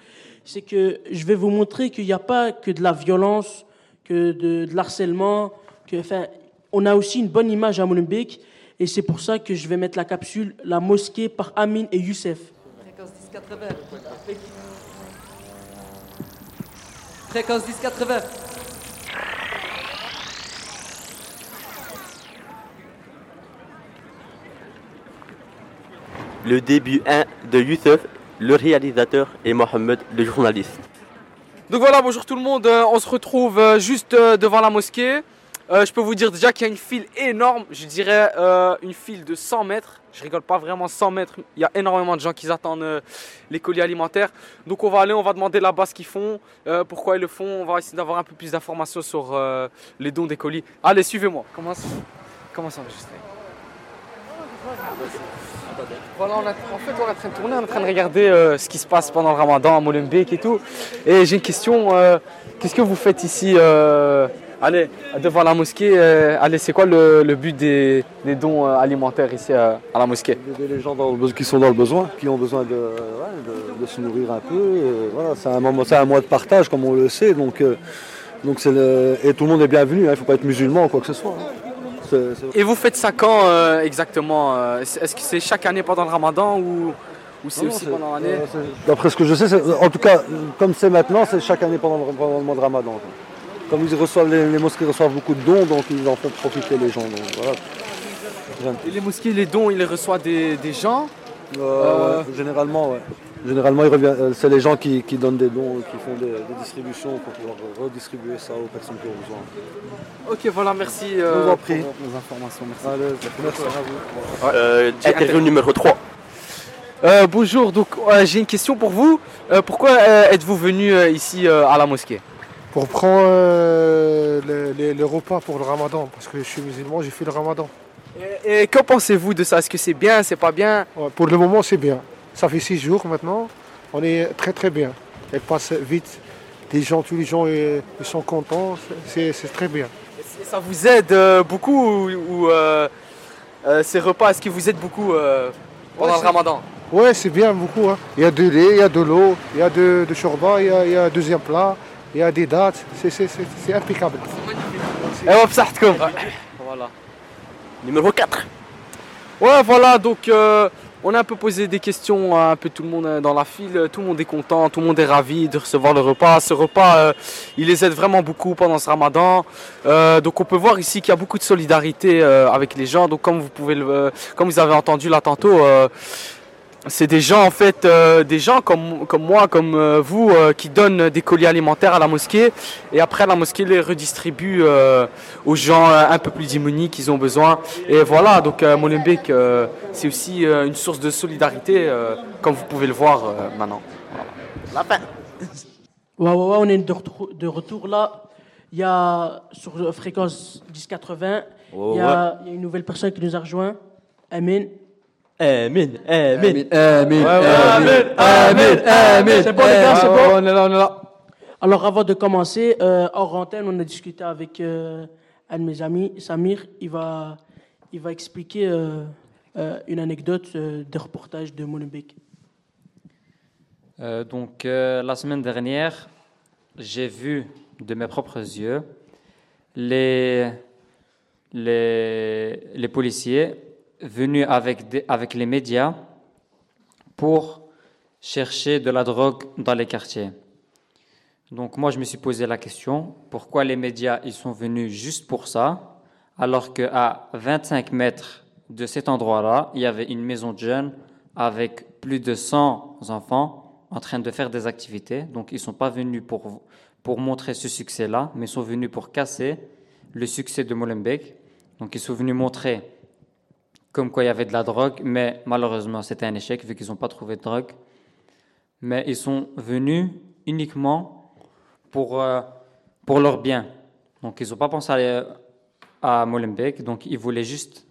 C'est que je vais vous montrer qu'il n'y a pas que de la violence, que de, de l'harcèlement, que, enfin, on a aussi une bonne image à Molenbeek, et c'est pour ça que je vais mettre la capsule La mosquée par Amin et Youssef. Fréquence 1080. Fréquence 1080. Le début 1 de Youssef, le réalisateur, et Mohamed, le journaliste. Donc voilà, bonjour tout le monde. Euh, on se retrouve euh, juste euh, devant la mosquée. Je peux vous dire déjà qu'il y a une file énorme. Je dirais une file de 100 mètres. Je rigole pas vraiment 100 mètres. Il y a énormément de gens qui attendent les colis alimentaires. Donc on va aller, on va demander là-bas ce qu'ils font, pourquoi ils le font. On va essayer d'avoir un peu plus d'informations sur les dons des colis. Allez, suivez-moi. Comment ça, comment ça enregistrer Voilà, on en fait, on est en train de tourner, on est en train de regarder euh, ce qui se passe pendant le ramadan à Molenbeek et tout. Et j'ai une question, euh, qu'est-ce que vous faites ici euh, Allez, devant la mosquée, allez, c'est quoi le, but des, dons alimentaires ici à la mosquée? Les gens qui sont dans le besoin, qui ont besoin de, se nourrir un peu. voilà, c'est un moment, un mois de partage, comme on le sait. Donc, donc le- et tout le monde est bienvenu. hein, Il ne faut pas être musulman ou quoi que ce soit. hein. Et vous faites ça quand euh, exactement euh, Est-ce que c'est chaque année pendant le ramadan ou, ou c'est aussi pendant l'année euh, D'après ce que je sais, en tout cas, comme c'est maintenant, c'est chaque année pendant le, pendant le mois de Ramadan. quoi. Comme ils reçoivent, les, les mosquées reçoivent beaucoup de dons, donc ils en font profiter les gens. donc voilà. Et les mosquées, les dons, ils les reçoivent des, des gens? Euh, généralement, ouais. Généralement, euh, c'est les gens qui, qui donnent des dons, qui font des, des distributions pour pouvoir redistribuer ça aux personnes qui ont besoin. Ok, voilà, merci euh, vous en pour prie. vos informations. Merci. Allez, merci à vous. Euh, interview numéro 3. Euh, bonjour, donc euh, j'ai une question pour vous. Euh, pourquoi euh, êtes-vous venu euh, ici euh, à la mosquée? Pour prendre euh, le, le- le repas pour le ramadan, parce que je suis musulman, j'ai fait le ramadan. Et, et que pensez-vous de ça? Est-ce que c'est bien, c'est pas bien? Ouais, Pour le moment, c'est bien. Ça fait six jours maintenant. On est très très bien. Elle passe vite. Les gens, tous les gens sont contents. C'est très bien. Ça vous aide euh, beaucoup ou, euh, euh, ces repas, est-ce qu'ils vous aident beaucoup pendant le ramadan? Ouais, c'est bien beaucoup. Hein. Il y a du lait, il y a de l'eau, il y a de, de il y a, il y a un deuxième plat, il y a des dates. C'est impeccable. Et hop, ça Voilà. Numéro 4. Ouais, voilà, donc on a un peu posé des questions à un peu tout le monde euh, dans la file. Tout le monde est content, tout le monde est ravi de recevoir le repas. Ce repas, euh, il les aide vraiment beaucoup pendant ce ramadan. Euh, donc on peut voir ici qu'il y a beaucoup de solidarité euh, avec les gens. Donc comme vous pouvez comme vous avez entendu là tantôt, c'est des gens en fait, euh, des gens comme, comme moi, comme euh, vous, euh, qui donnent des colis alimentaires à la mosquée et après la mosquée les redistribue euh, aux gens euh, un peu plus démunis qui ont besoin. Et voilà, donc euh, Molenbeek, euh, c'est aussi euh, une source de solidarité, euh, comme vous pouvez le voir euh, maintenant. La fin. Ouais, ouais, ouais, on est de retour, de retour là. Il y a sur fréquence 1080, il y, a il y a une nouvelle personne qui nous a rejoint, Amin. Amin, Amin, Amin, Amin, Amin, Amin. C'est bon les gars, c'est Ouais, bon on est là, on est là. Alors avant de commencer, euh, hors antenne, on a discuté avec euh, un de mes amis, Samir. Il va, il va expliquer euh, euh, une anecdote euh, des reportages de Molenbeek. Euh, donc, euh, la semaine dernière, j'ai vu de mes propres yeux les, les, les policiers venus avec, avec les médias pour chercher de la drogue dans les quartiers. Donc moi, je me suis posé la question, pourquoi les médias ils sont venus juste pour ça, alors qu'à 25 mètres de cet endroit-là, il y avait une maison de jeunes avec plus de 100 enfants en train de faire des activités. Donc ils ne sont pas venus pour, pour montrer ce succès-là, mais ils sont venus pour casser le succès de Molenbeek. Donc ils sont venus montrer comme quoi il y avait de la drogue, mais malheureusement c'était un échec vu qu'ils n'ont pas trouvé de drogue. Mais ils sont venus uniquement pour, euh, pour leur bien. Donc ils n'ont pas pensé à, aller à Molenbeek, donc ils voulaient juste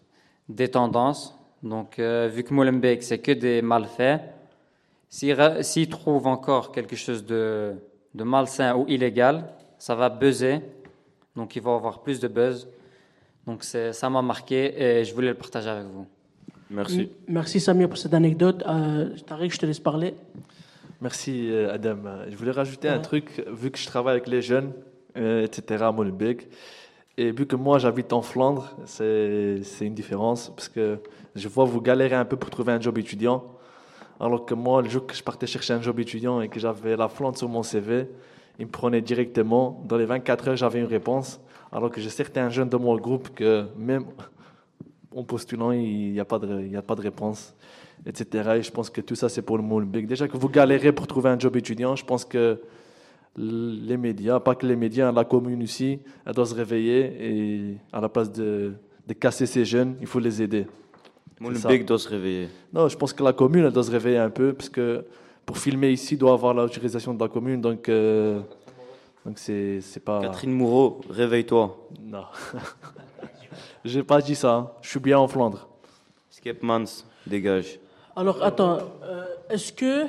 des tendances. Donc euh, vu que Molenbeek c'est que des malfaits, s'ils trouvent encore quelque chose de, de malsain ou illégal, ça va buzzer. Donc ils vont avoir plus de buzz. Donc c'est- ça m'a marqué et je voulais le partager avec vous. Merci. Merci Samir pour cette anecdote. Euh, Tariq, je te laisse parler. Merci euh, Adam. Je voulais rajouter un truc, vu que je travaille avec les jeunes, euh, etc. à Molenbeek, et vu que moi j'habite en Flandre, c'est c'est une différence, parce que je vois vous galérer un peu pour trouver un job étudiant, alors que moi, le jour que je partais chercher un job étudiant et que j'avais la Flandre sur mon CV, ils me prenaient directement. Dans les 24 heures, j'avais une réponse, alors que j'ai certains jeunes de mon groupe que même en postulant, il n'y a, pas de- il y a pas de réponse, etc. Et je pense que tout ça, c'est pour le Molenbeek. Déjà que vous galérez pour trouver un job étudiant, je pense que les médias, pas que les médias, la commune aussi, elle doit se réveiller et à la place de, de casser ces jeunes, il faut les aider. Ça. doit se réveiller. Non, je pense que la commune, elle doit se réveiller un peu, parce que pour filmer ici, il doit avoir l'autorisation de la commune, donc euh, donc c'est c'est pas. Catherine Moreau, réveille-toi. Non. J'ai pas dit ça. hein. Je suis bien en Flandre. Skepmans, dégage. Alors, attends, euh, est-ce que,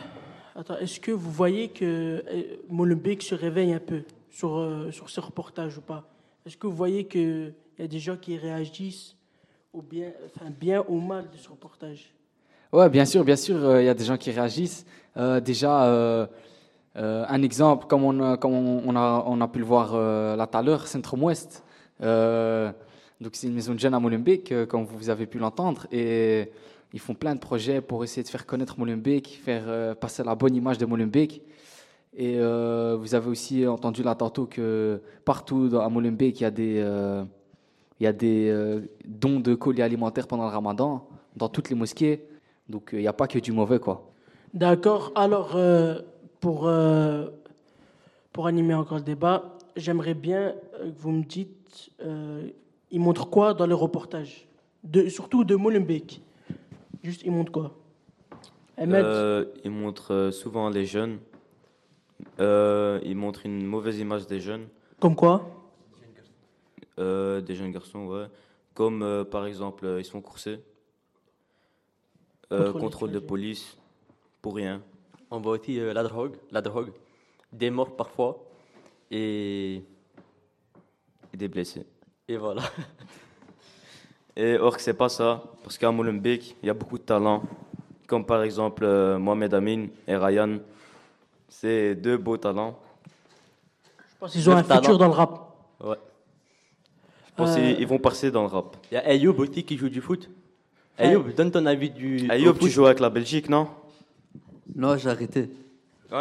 attends, est-ce que vous voyez que euh, Molenbeek se réveille un peu sur, euh, sur ce reportage ou pas? Est-ce que vous voyez qu'il y a des gens qui réagissent au bien, enfin, bien ou mal de ce reportage? Ouais, bien sûr, bien sûr, euh, il y a des gens qui réagissent. Euh, déjà, euh, euh, un exemple, comme comme on, a, pu le voir euh, là tout à l'heure, Centrum Ouest. Euh, donc c'est une maison de jeunes à Molenbeek, euh, comme vous avez pu l'entendre, et ils font plein de projets pour essayer de faire connaître Molenbeek, faire euh, passer la bonne image de Molenbeek. Et euh, vous avez aussi entendu là tantôt que partout à Molenbeek, il y a des, euh, il y a des euh, dons de colis alimentaires pendant le ramadan, dans toutes les mosquées. Donc euh, il n'y a pas que du mauvais, quoi. D'accord. Alors, euh, pour, euh, pour animer encore le débat, j'aimerais bien euh, que vous me dites, euh, il montre quoi dans le reportage de, Surtout de Molenbeek? Juste, il montre quoi? Ahmed? Euh, il montre euh, souvent les jeunes. Il montre une mauvaise image des jeunes. Comme quoi? Des jeunes garçons, ouais. Comme par exemple, ils sont coursés. Contrôle de police, pour rien. On voit aussi euh, la drogue, la drogue, des morts parfois, et, Et des blessés. et voilà. Et or que c'est pas ça, parce qu'à Molenbeek, il y a beaucoup de talents, comme par exemple euh, Mohamed Amin et Ryan. C'est deux beaux talents. Je pense qu'ils ont un futur dans le rap. Ouais. Je pense Euh, qu'ils ils vont passer dans le rap. Il y a Ayoub aussi qui joue du foot. Ayoub, donne ton avis du. Ayoub, tu joues avec la Belgique, non? Non, j'ai arrêté.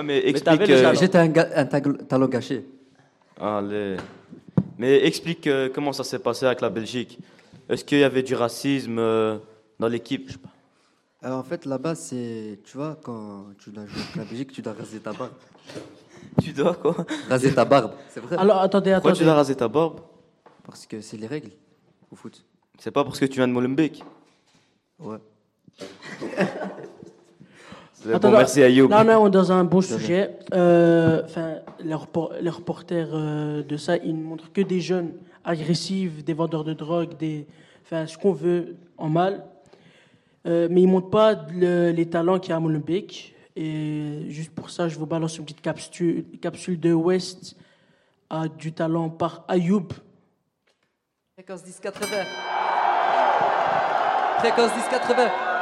Mais explique. euh. J'étais un, un talent gâché. Allez. Mais explique euh, comment ça s'est passé avec la Belgique. Est-ce qu'il y avait du racisme euh, dans l'équipe? Alors, en fait, là-bas, c'est. Tu vois, quand tu dois jouer avec la Belgique, tu dois raser ta barbe. Tu dois quoi? Raser ta barbe, c'est vrai. Alors, attendez, Pourquoi attendez. tu dois raser ta barbe? Parce que c'est les règles au foot. C'est pas parce que tu viens de Molenbeek? Ouais. Attends, bon, merci Ayoub. Là, on est dans un rien. sujet. Euh, Enfin, les, repor- les reporters euh, de ça, ils ne montrent que des jeunes agressifs, des vendeurs de drogue, des, enfin, ce qu'on veut en mal. Euh, mais ils ne montrent pas le- les talents qu'il y a à Molenbeek. Et juste pour ça, je vous balance une petite capsule, capsule de West à du talent par Ayoub. Fréquence 1080. Fréquence 1080.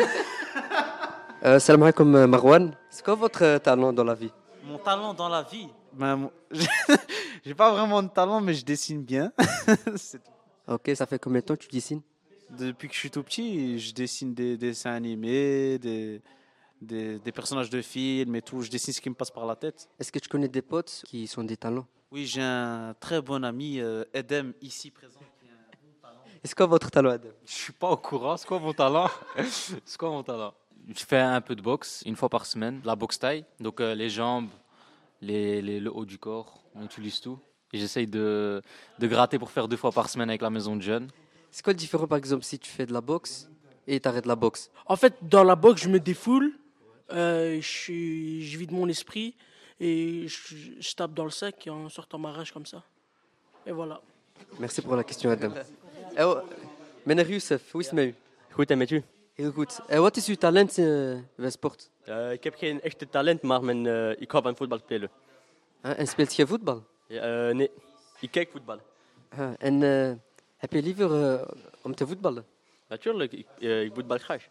Euh, salam alaikum euh, Marwan. C'est quoi votre euh, talent dans la vie? Mon talent dans la vie? Ben, J'ai pas vraiment de talent, mais je dessine bien. Ok, ça fait combien de temps que tu dessines? Depuis que je suis tout petit, je dessine des dessins animés, des, des, des personnages de films et tout. Je dessine ce qui me passe par la tête. Est-ce que tu connais des potes qui sont des talents? Oui, j'ai un très bon ami, Edem, ici présent. Est-ce quoi votre talent, Adam? Je suis pas au courant. C'est quoi mon talent? C'est quoi mon talent? Je fais un peu de boxe une fois par semaine, la boxe taille. Donc euh, les jambes, les, les- le haut du corps, on utilise tout. Et j'essaye de, de gratter pour faire deux fois par semaine avec la maison de jeunes. C'est quoi le différent, par exemple, si tu fais de la boxe et tu arrêtes la boxe? En fait, dans la boxe, je me défoule, euh, je, je vide mon esprit et je, je tape dans le sac et en sortant ma rage comme ça. Et voilà. Merci voor de question, Adam. Eh, oh, meneer Youssef, hoe is het met u? Goed, en met u? Heel goed. En wat is uw talent eh, bij sport? Eh, ik heb geen echte talent, maar mijn, eh, ik hou van voetbal spelen. En speelt je voetbal? Eh, nee, ik kijk voetbal. En eh, heb je liever eh, om te voetballen? Natuurlijk, ik, eh, ik voetbal graag.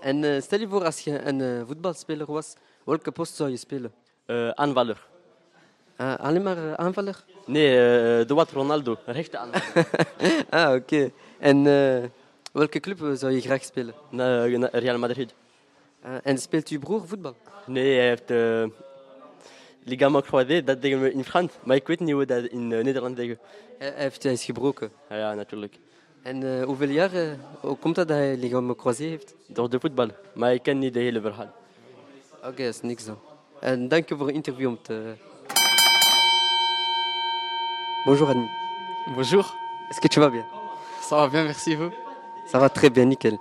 En eh, stel je voor als je een eh, voetbalspeler was, welke post zou je spelen? Eh, aanvaller. Ah, alleen maar eh, aanvaller? Nee, eh, de wat Ronaldo, rechte aanvaller. ah, oké. En welke club zou je graag spelen? Na- na- Real Madrid. En speelt uw broer voetbal? Nee, hij heeft ligament croisé, dat zeggen we in Frans, maar ik weet niet hoe dat in Nederland zeggen. Hij, heeft, hij is gebroken. Ja, ja natuurlijk. En hoeveel jaar, hoe komt dat dat hij ligament croisé heeft? Door de voetbal, maar ik ken niet de hele verhaal. Oké, dat is niks dan. En dank je voor het interview om te... Bonjour Admi. Bonjour. Est-ce que tu vas bien? Ça va bien, merci vous? Ça va très bien, nickel.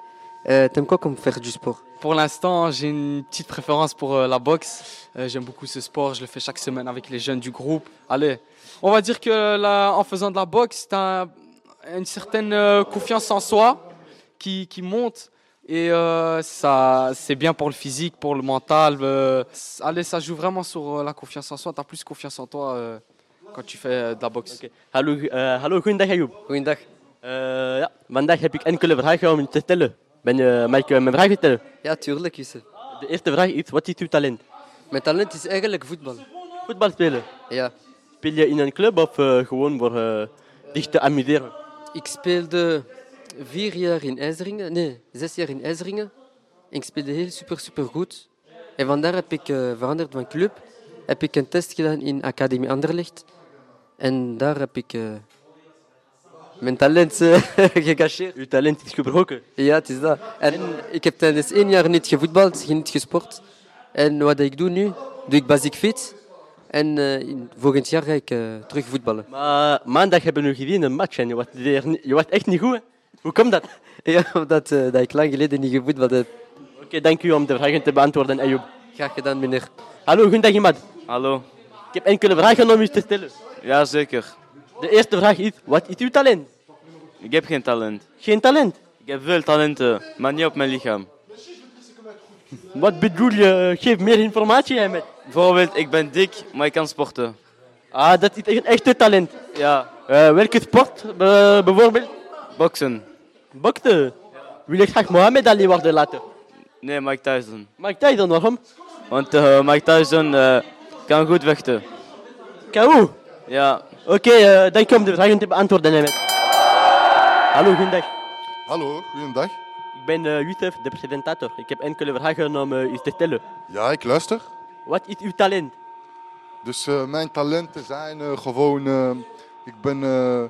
Euh, T'aimes quoi comme faire du sport? Pour l'instant, j'ai une petite préférence pour euh, la boxe. Euh, J'aime beaucoup ce sport, je le fais chaque semaine avec les jeunes du groupe. Allez, on va dire que là, en faisant de la boxe, tu as une certaine euh, confiance en soi qui, qui monte. Et ça, c'est bien pour le physique, pour le mental. allez, ça joue vraiment sur la confiance en soi. Tu as plus confiance en toi fais euh, de la boxe. Hallo, eh, hallo, goedendag Ayoub. Goedendag. Eh, ja, vandaag heb ik enkele vragen om je te stellen. Ben je, mag ik eh, mijn vragen stellen? Ja, tuurlijk. De eerste vraag is, wat is uw talent? Mijn talent is eigenlijk voetbal. Voetbal spelen? Ja. Speel je in een club of eh, gewoon voor eh, zich te amuseren? Ik speelde vier jaar in IJzeringen, nee, zes jaar in IJzeringen. Ik speelde heel super, super goed. En vandaar heb ik eh, veranderd van club. Heb ik een test gedaan in Academie Anderlecht. En daar heb ik eh, mijn talent eh, gecacheerd. Uw talent is gebroken? Ja, het is dat. En ik heb tijdens één jaar niet gevoetbald, niet gesport. En wat ik doe nu, doe ik basic fit. En eh, in- volgend jaar ga ik eh, terug voetballen. Maar maandag hebben we gezien een match en je was, je echt niet goed. Hè? Hoe komt dat? Ja, omdat dat ik lang geleden niet gevoetbald heb. Oké, dank u om de vragen te beantwoorden, Ayoub. Graag gedaan, meneer. Hallo, goedendag Imad. Hallo. Ik heb enkele vragen om u te stellen. Ja, zeker. De eerste vraag is, wat is uw talent? Ik heb geen talent. Geen talent? Ik heb veel talenten, maar niet op mijn lichaam. Wat bedoel je? Geef meer informatie, Ahmed. Bijvoorbeeld, ik ben dik, maar ik kan sporten. Ah, dat is een echte talent. Ja. Eh, welke sport eh, bijvoorbeeld? Boksen. Boksen? Wil je graag Mohammed Ali worden later? Nee, Mike Tyson. Mike Tyson, waarom? Want eh, Mike Tyson eh, kan goed vechten. KO? Ja. Oké, eh, dank je om de vragen te beantwoorden. Hallo, goedendag. Hallo, goedendag. Ik ben eh Youssef, de presentator. Ik heb enkele vragen om eh, u te stellen. Ja, ik luister. Wat is uw talent? Dus eh, mijn talenten zijn eh, gewoon. eh, ik ben eh,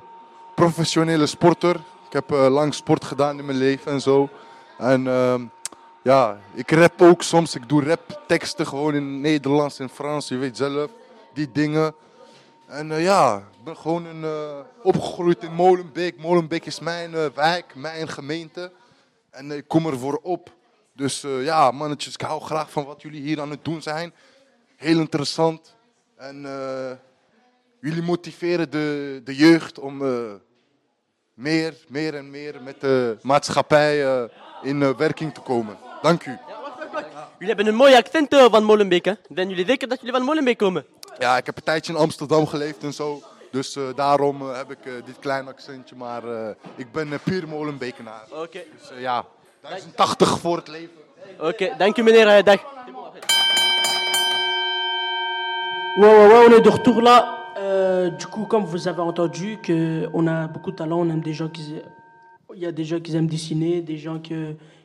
professionele sporter. Ik heb eh, lang sport gedaan in mijn leven en zo. En ehm, ja, ik rap ook soms. Ik doe rapteksten gewoon in Nederlands en Frans. Je weet zelf, die dingen. En eh, ja, ik ben gewoon een, eh, opgegroeid in Molenbeek. Molenbeek is mijn eh, wijk, mijn gemeente. En ik kom ervoor op. Dus ja, mannetjes, ik hou graag van wat jullie hier aan het doen zijn. Heel interessant. En jullie motiveren de, de jeugd om meer, meer en meer met de maatschappij in werking te komen. Dank u. Jullie hebben een mooi accent eh, van Molenbeek, hè? Zijn jullie zeker dat jullie van Molenbeek komen? Ja, ik heb een tijdje in Amsterdam geleefd en zo. Dus eh, daarom eh, heb ik eh, dit klein accentje. Maar eh, ik ben uh, puur Molenbekenaar. Oké. Dus ja, 1080 voor het leven. Oké, dank u meneer. dag. Ouais, ouais, ouais, on est de retour là. Euh, du coup, comme vous avez entendu, que on a beaucoup de talent, on aime des gens qui, il y a des gens qui aiment dessiner, des gens qui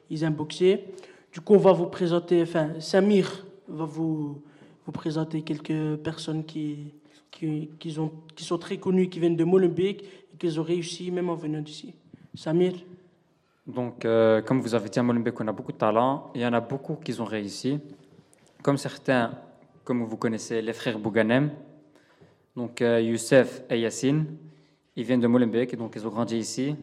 ils aiment boxer. Du coup, on va vous présenter, enfin, Samir va vous, vous présenter quelques personnes qui, qui, qui, ont, qui sont très connues, qui viennent de Molenbeek et qui ont réussi même en venant d'ici. Samir Donc, euh, comme vous avez dit à Molenbeek, on a beaucoup de talent. Il y en a beaucoup qui ont réussi. Comme certains, comme vous connaissez, les frères Bouganem. Donc, euh, Youssef et Yassine. Ils viennent de Molenbeek, donc ils ont grandi ici.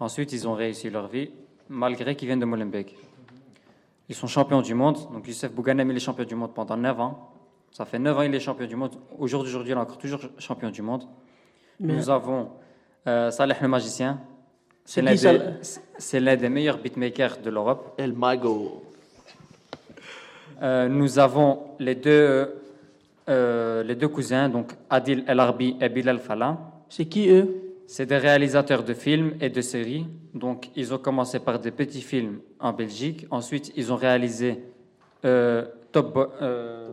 Ensuite, ils ont réussi leur vie, malgré qu'ils viennent de Molenbeek. Ils sont champions du monde. Donc, Youssef Bouganem, il est champion du monde pendant 9 ans. Ça fait 9 ans qu'il est champion du monde. Aujourd'hui, aujourd'hui, il est encore toujours champion du monde. Mais- Nous avons euh, Saleh le magicien. C'est l'un des, c'est l'un des meilleurs beatmakers de l'Europe. El Mago. Euh, nous avons les deux, euh, les deux cousins, donc Adil El Arbi et Bilal Fala. C'est qui eux? C'est des réalisateurs de films et de séries. Donc, ils ont commencé par des petits films en Belgique. Ensuite, ils ont réalisé euh, Top euh,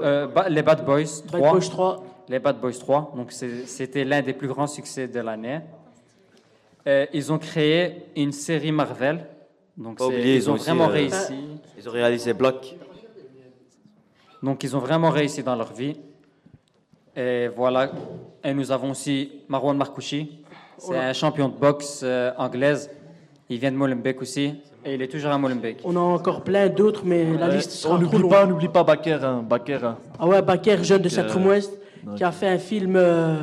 euh, Ba- les Bad Boys 3. Bad Boys 3. Les Bad Boys 3. Donc, c'était l'un des plus grands succès de l'année. Ils ont créé une série Marvel. Donc, oublier, ils, ont, aussi, vraiment euh, réussi. Ils ont réalisé Block. Donc, ils ont vraiment réussi dans leur vie. Et voilà. Et nous avons aussi Marwan Markouchi. C'est un champion de boxe euh, anglaise. Il vient de Molenbeek aussi. Et il est toujours à Molenbeek. On a encore plein d'autres, mais la liste sera on trop n'oublie longue. pas, n'oublie pas Baker, hein, Baker. hein. Ah ouais, Baker, jeune de Donc, euh, qui a fait un film euh,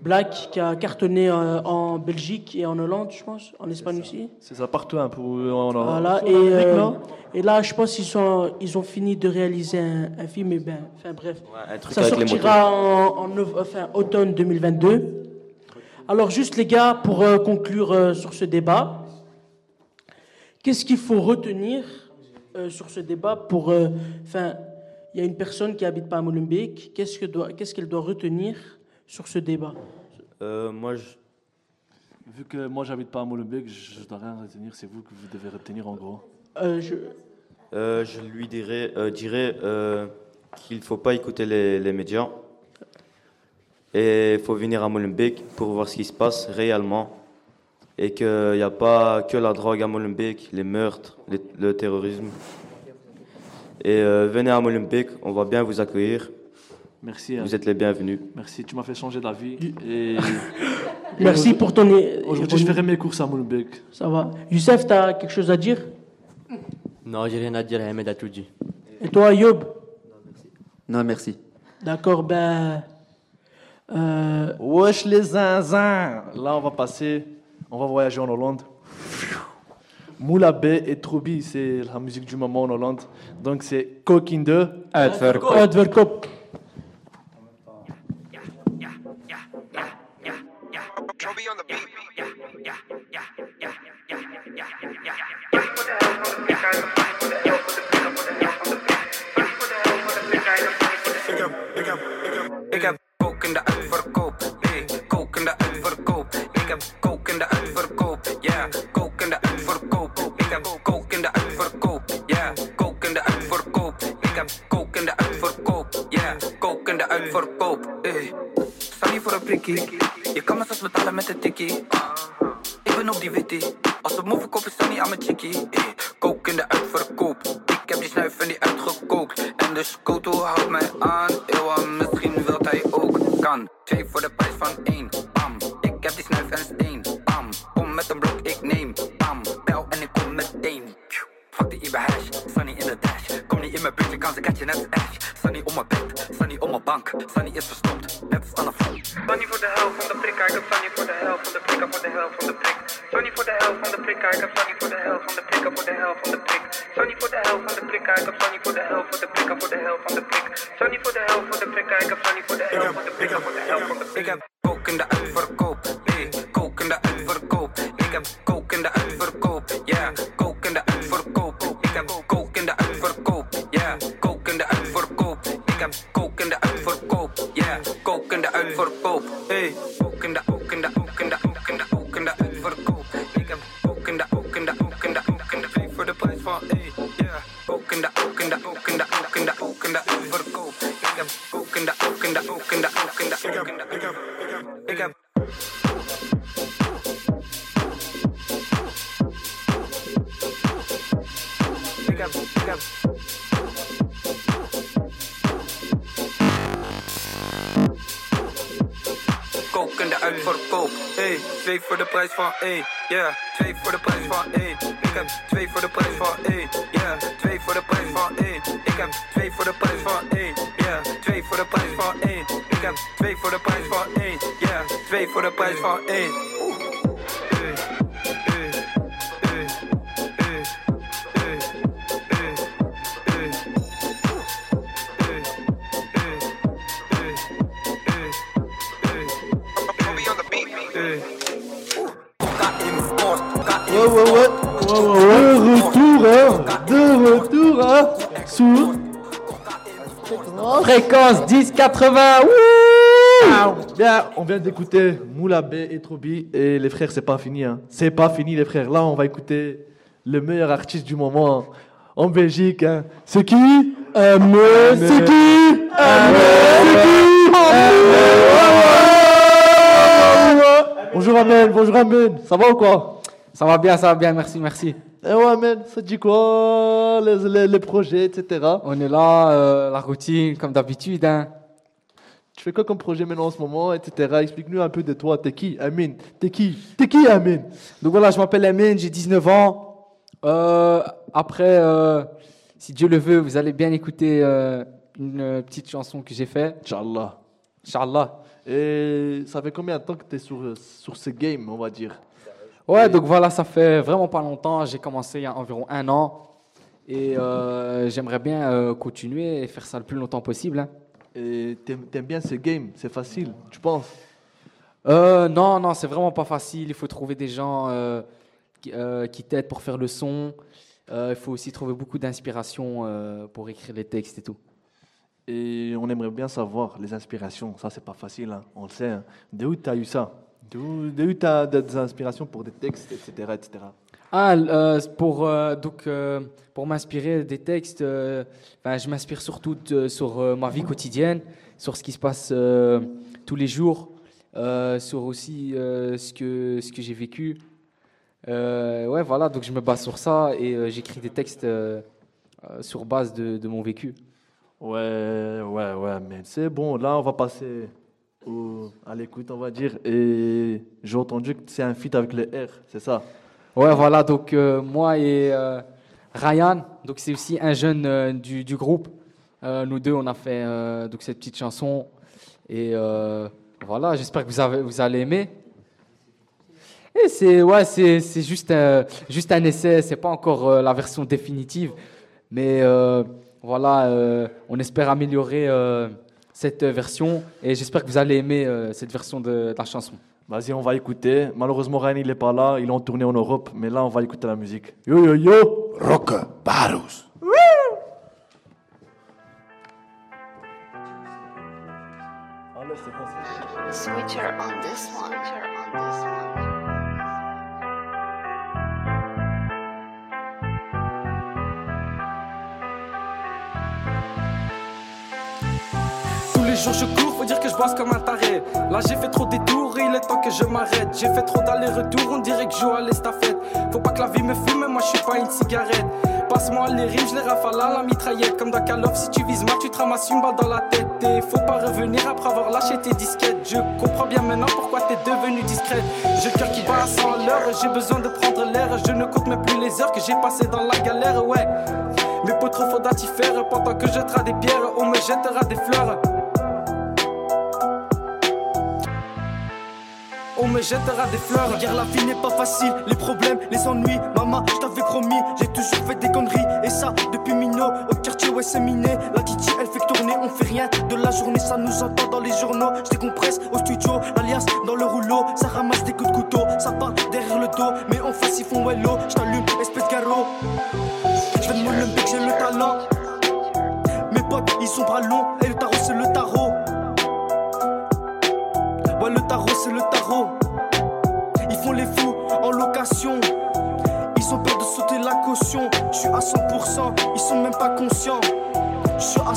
Black, qui a cartonné euh, en Belgique et en Hollande, je pense, en Espagne aussi. C'est ça partout hein, pour on en- Voilà, et, euh, et là, je pense qu'ils sont, ils ont fini de réaliser un, un film, et ben, enfin bref, un truc ça avec les sortira en, en enfin, automne 2022. Alors juste les gars, pour euh, conclure euh, sur ce débat, qu'est-ce qu'il faut retenir euh, sur ce débat pour, euh, enfin, il y a une personne qui habite pas à Molenbeek, qu'est-ce que doit, qu'est-ce qu'elle doit retenir sur ce débat Euh, moi, je... Vu que moi j'habite pas à Molenbeek, je, je dois rien retenir. C'est vous que vous devez retenir en gros. Euh, je... Euh, je lui dirais, euh, dirais euh, qu'il ne faut pas écouter les, les médias. Et il faut venir à Molenbeek pour voir ce qui se passe réellement. Et qu'il n'y a pas que la drogue à Molenbeek, les meurtres, les- le terrorisme. Et euh, venez à Molenbeek, on va bien vous accueillir. Merci. Vous êtes les bienvenus. Merci, tu m'as fait changer d'avis. Et... Merci pour ton. Aujourd'hui, je ferai mes courses à Molenbeek. Ça va. Youssef, tu as quelque chose à dire? Non, j'ai rien à dire, Ahmed a tout dit. Et toi, Yob? Non, merci. D'accord, ben. euh, Wesh les zinzins Là, on va passer, on va voyager en Hollande. Moula B et Troubi, c'est la musique du moment en Hollande. Donc c'est Kokinde. Adverkop. Adverkop. Ik heb kook in de uitverkoop, hey, kook in de uitverkoop. Ik heb kook in de uitverkoop, yeah, kook in de uitverkoop. Ik heb kook in de uitverkoop, yeah, kook in de uitverkoop. Ik heb kook in de uitverkoop, yeah, kook in de uitverkoop. Hey. Sta niet voor een prikkie, je kan me zelfs betalen met een tikkie. Ik ben op die witty, als we move kopen sta niet aan mijn chickie. Hey. Kook in de uitverkoop, ik heb die snuif en die uitgekookt. En de scoto houdt mij aan, eeuwa, misschien wilt hij ook. Kan, twee voor de prijs van één, bam. Ik heb die snuif en steen, bam. Kom met een blok, ik neem, bam. Bel en ik kom meteen. Fuck die Iber hash, Sunny in de dash. Kom niet in mijn buurt, je kan ze catchen net als Ash. Sunny op mijn bed, Sunny op mijn bank. Sunny is verstopt, net als Anne Frank. Sunny voor de helft van de prik, ik heb Sunny voor de helft van de prik, voor de helft van de prik. Sunny voor de helft van de prik, ik heb voor de helft van de prik, voor de helft van de prik. Sunny voor de helft van de prik, ik heb voor de helft van de prik, voor de helft van de prik. Sunny voor de helft van de prik, ik heb voor de helft van de prik, voor de helft van de prik. Hey, twee voor de prijs van één. Yeah, twee voor de prijs van één. Ik heb twee voor de prijs van één. Yeah, twee voor de prijs van één. Ik heb twee voor de prijs van één. Yeah, twee voor de prijs van één. Ik heb twee voor de prijs van één. Yeah, twee voor de prijs van één. Fréquence 1080. Ah, Bien, on vient d'écouter Moula B et Trobi. Et les frères, c'est pas fini. Hein. C'est pas fini, les frères. Là, on va écouter le meilleur artiste du moment en Belgique. Hein. C'est qui? C'est qui? Amé. C'est qui? Bonjour Amen, bonjour Amen. Ça va ou quoi? Ça va bien, ça va bien, merci, merci. Eh ouais Amen, ça dit quoi les, les- les projets, etc. On est là, euh, la routine, comme d'habitude. Hein. Tu fais quoi comme projet maintenant en ce moment, etc. Explique-nous un peu de toi. T'es qui Amin T'es qui? T'es qui Amin Donc voilà, je m'appelle Amin, j'ai 19 ans. Euh, après, euh, si Dieu le veut, vous allez bien écouter une petite chanson que j'ai faite. Inch'Allah. Inch'Allah. Et ça fait combien de temps que tu es sur, sur ce game, on va dire? Ouais, donc voilà, ça fait vraiment pas longtemps. J'ai commencé il y a environ un an. Et euh, j'aimerais bien euh, continuer et faire ça le plus longtemps possible. hein. Et t'aimes t'aimes bien ce game C'est facile, tu penses? Euh, non, non, c'est vraiment pas facile. Il faut trouver des gens qui, qui t'aident pour faire le son. Il faut aussi trouver beaucoup d'inspiration pour écrire les textes et tout. Et on aimerait bien savoir les inspirations. Ça, c'est pas facile, hein, on le sait. hein. De où tu as eu ça? De où tu as des inspirations pour des textes, etc. etc. Ah, euh, pour, euh, donc, euh, pour m'inspirer des textes, euh, ben, je m'inspire surtout de- sur euh, ma vie quotidienne, sur ce qui se passe euh, tous les jours, euh, sur aussi euh, ce que, ce que j'ai vécu. Euh, ouais, voilà, donc je me base sur ça et euh, j'écris des textes euh, euh, sur base de, de mon vécu. Ouais, ouais, ouais, mais c'est bon. Là, on va passer à l'écoute, on va dire. Et j'ai entendu que c'est un feat avec le R, c'est ça? Ouais, voilà, donc euh, moi et euh, Ryan, donc c'est aussi un jeune euh, du, du groupe. Nous deux, on a fait donc cette petite chanson. Et voilà, j'espère que vous, avez, vous allez aimer. Et c'est ouais, c'est c'est juste un, juste un essai, c'est pas encore la version définitive, mais voilà, on espère améliorer cette version et j'espère que vous allez aimer euh, cette version de, de la chanson. Vas-y, on va écouter. Malheureusement, Ryan, il n'est pas là. Il est en tournée en Europe. Mais là, on va écouter la musique. Yo, yo, yo Rock Barus Switcher on this one. on this one. Jours je cours, faut dire que je bosse comme un taré. Là j'ai fait trop de détours, il est temps que je m'arrête. J'ai fait trop d'allers-retours, on dirait que je joue à l'estafette. Faut pas que la vie me fume, mais moi je suis pas une cigarette. Passe-moi les rimes, je les rafale à la mitraillette. Comme dans Call of, si tu vises mal, tu te ramasses une balle dans la tête. Et faut pas revenir après avoir lâché tes disquettes. Je comprends bien maintenant pourquoi t'es devenu discrète. J'ai le cœur qui bat à 100 à l'heure, j'ai besoin de prendre l'air. Je ne compte même plus les heures que j'ai passées dans la galère, ouais. Mes potes trop faut faire pendant que je des pierres, on me jettera des fleurs. On me jettera des fleurs. Regarde, la vie n'est pas facile. Les problèmes, les ennuis. Maman, je t'avais promis. J'ai toujours fait des conneries. Et ça, depuis Mino. Au quartier, ouais, c'est miné. La Titi, elle fait que tourner. On fait rien de la journée. Ça nous entend dans les journaux. Je décompresse au studio. Alias dans le rouleau. Ça ramasse des coups de couteau. Ça part derrière le dos. Mais en face, ils font wello. Je t'allume, espèce de garrot. Je vais de Molenbeek, j'ai le talent. Mes potes, ils sont bras longs. Et le tarot, c'est le tarot. Ouais, le tarot, c'est le tarot. Ils font les fous en location. Ils ont peur de sauter la caution. Je suis à 100%, ils sont même pas conscients. Je suis à 100%,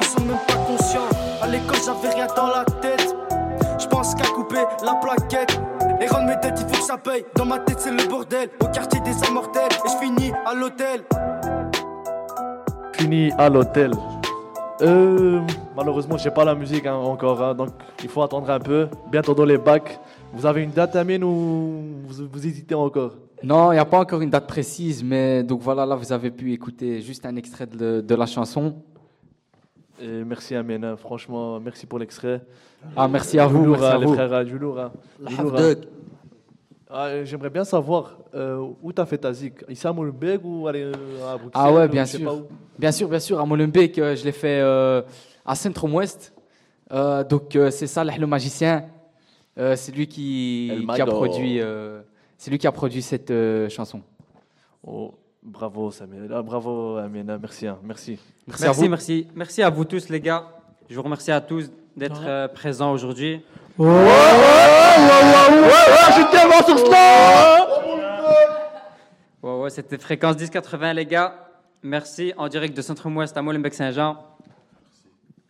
ils sont même pas conscients. À l'école, j'avais rien dans la tête. Je pense qu'à couper la plaquette. Et rendre mes dettes, il faut que ça paye. Dans ma tête, c'est le bordel. Au quartier des immortels. Et je finis à l'hôtel. fini à l'hôtel. Euh, malheureusement, j'ai pas la musique hein, encore, hein, donc il faut attendre un peu. Bientôt dans les bacs. Vous avez une date, Amine, ou vous, vous hésitez encore? Non, il n'y a pas encore une date précise, mais donc voilà, là vous avez pu écouter juste un extrait de, de la chanson. Et merci Amine, hein, franchement, merci pour l'extrait. Ah, merci à vous, merci à les vous. frères, du lourd, hein, La du lourd, Hafdog. hein. Ah, J'aimerais bien savoir euh, où tu as fait ta zik? Ici à Molenbeek ou euh, à Bruxelles? Ah ouais, ou bien sûr. Bien sûr, bien sûr. À Molenbeek, euh, je l'ai fait euh, à Centrum-Ouest. Euh, donc euh, c'est ça, le magicien. Euh, c'est lui qui, a produit. euh, c'est lui qui a produit cette euh, chanson. Oh, bravo Samir, Ah, bravo Amine, merci, hein, merci. Merci, merci, merci, merci à vous tous, les gars. Je vous remercie à tous d'être euh, présents aujourd'hui. Ouais, ouais, c'était fréquence 1080, les gars. Merci en direct de Centre-Ouest à Molenbeek-Saint-Jean.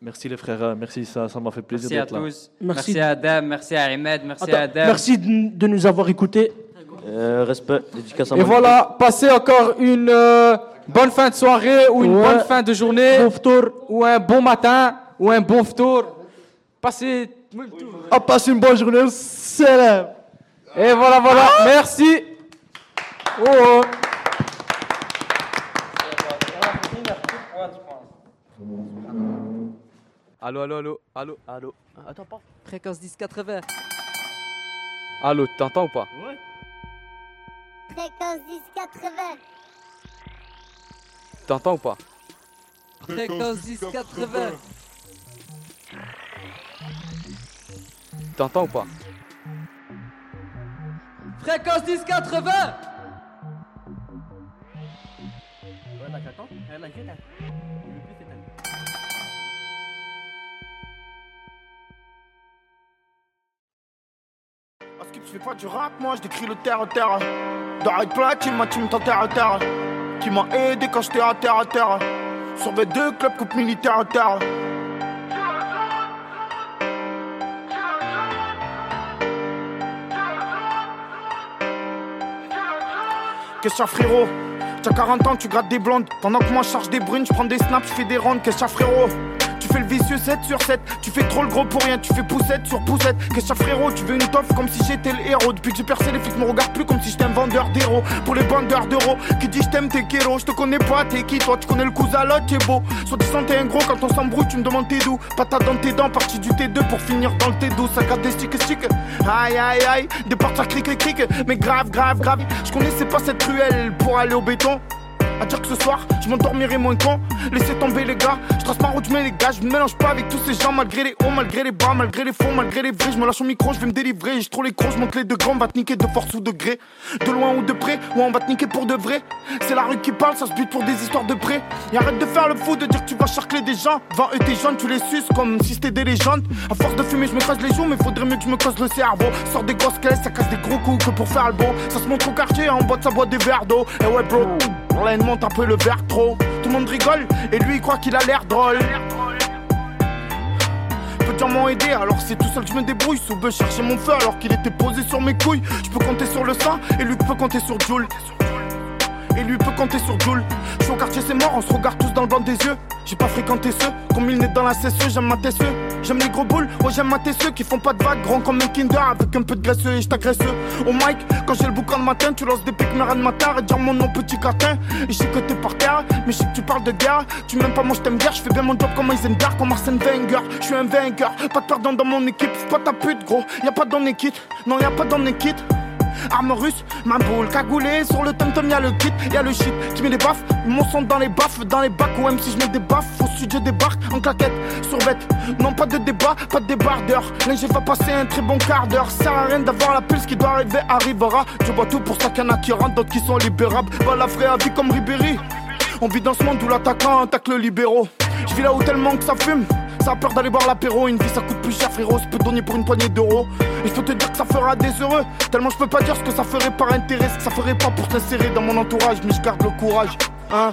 Merci les frères, merci, ça ça m'a fait plaisir Merci à d'être là. tous. Merci. Merci. à Adam, merci à Ahmed, merci Attends, à Adam. merci de, de nous avoir écoutés. Euh, respect, dédicace à Et voilà, passez encore une euh, bonne fin de soirée ou une Ouais. bonne fin de journée. Ou un bon matin ou un bon ftour. Passez. Ah, passe une bonne journée, salam. Et voilà, voilà. Merci. Oh, oh. Allô, allô, allô, allô, allô. Attends pas. Fréquence 1080. Allô, t'entends ou pas? Fréquence 1080. T'entends ou pas? Fréquence 1080. T'entends ou pas Fréquence 1080. Parce que tu fais pas du rap, moi je décris le terre à terre. D'arrête platine, ma team terre à terre. Qui m'a aidé quand j'étais à terre à terre. Sur mes deux clubs coupe militaire à terre. Que ça, frérot T'as 40 ans, tu grattes des blondes. Pendant que moi je charge des brunes, je prends des snaps, je fais des rondes. Que ça, frérot fais le vicieux 7 sur 7. Tu fais trop le gros pour rien, tu fais poussette sur poussette. Qu'est-ce que frérot Tu veux une toffe comme si j'étais le héros. Depuis que j'ai percé, les flics me regardent plus comme si j'étais un vendeur d'héros. Pour les vendeurs d'euros, qui dit je t'aime, t'es kéro. Je te connais pas, t'es qui Toi, tu connais le cousin, l'autre, t'es beau. Soit disant t'es un gros, quand on s'embrouille, tu me demandes t'es d'où. Patate dans tes dents, partie du T2 pour finir dans le T12. Ça garde des sticks sticks. Aïe, aïe, aïe. Des portes à cric, cric, Mais grave, grave, grave. Je connaissais pas cette ruelle pour aller au béton. À dire que ce soir, je m'endormirai moins con. Laissez tomber les gars, je trace ma route, je mets les gars. Je me mélange pas avec tous ces gens, malgré les hauts, malgré les bas, malgré les faux, malgré les vrais. Je me lâche au micro, je vais me délivrer. Trop les crocs, je monte les degrés, on va te niquer de force ou de gré. De loin ou de près, ou on va te niquer pour de vrai. C'est la rue qui parle, ça se bute pour des histoires de près. Et arrête de faire le fou, de dire que tu vas charcler des gens. Devant eux, tes jeunes, tu les suces comme si c'était des légendes. À force de fumer, je me casse les joues, mais faudrait mieux que je me casse le cerveau. Sors des grosses caisses, ça casse des gros coups que pour faire le beau. Ça se montre au quartier, en boîte, ça boit des verres d'eau. Et ouais, bro, haine monte un peu le verre trop. Tout le monde rigole, et lui il croit qu'il a l'air drôle. Peu de gens m'ont aidé, alors c'est tout seul que je me débrouille. Soube chercher mon feu alors qu'il était posé sur mes couilles. Je peux compter sur le sang, et lui peut compter sur Jules. Et lui peut compter sur Jules. Je suis au quartier, c'est mort, on se regarde tous dans le blanc des yeux. J'ai pas fréquenté ceux, comme il n'est dans la CSE, j'aime ma TSE. J'aime les gros boules, ouais j'aime ma TSE qui font pas de vagues, grands comme un Kinder avec un peu de graisseux et je t'agresse. Au mic, quand j'ai le boucan le matin, tu lances des pics, mais rien de matin, et dire mon nom petit catin. Et je sais que t'es par terre, mais je que tu parles de guerre. Tu m'aimes pas, moi je t'aime bien, je fais bien mon job comme Heisenberg, comme Arsène Wenger. Je suis un vainqueur, pas de perdant dans mon équipe, c'est pas ta pute gros. Y a pas dans équipe, non y a pas dans équipe. Arme russe, ma boule cagoulée. Sur le tom-tom y'a le kit, y'a le shit Tu mets des baffes, mon son dans les baffes Dans les bacs, ou même si je mets des baffes. Au sud je débarque en claquette, sur bête. Non pas de débat, pas de débardeur. L'inge va passer un très bon quart d'heure. Sert à rien d'avoir la pulse qui doit arriver arrivera. Je vois tout pour ça qu'il y en a qui rentrent D'autres qui sont libérables. Bah la vraie vie comme Ribéry. On vit dans ce monde où l'attaquant attaque le libéraux. Je vis là où tellement que ça fume ça a peur d'aller boire l'apéro, une vie ça coûte plus cher frérot, je peux donner pour une poignée d'euros. Et je peux te dire que ça fera des heureux, tellement je peux pas dire ce que ça ferait par intérêt, ce que ça ferait pas pour t'insérer dans mon entourage, mais je garde le courage, hein.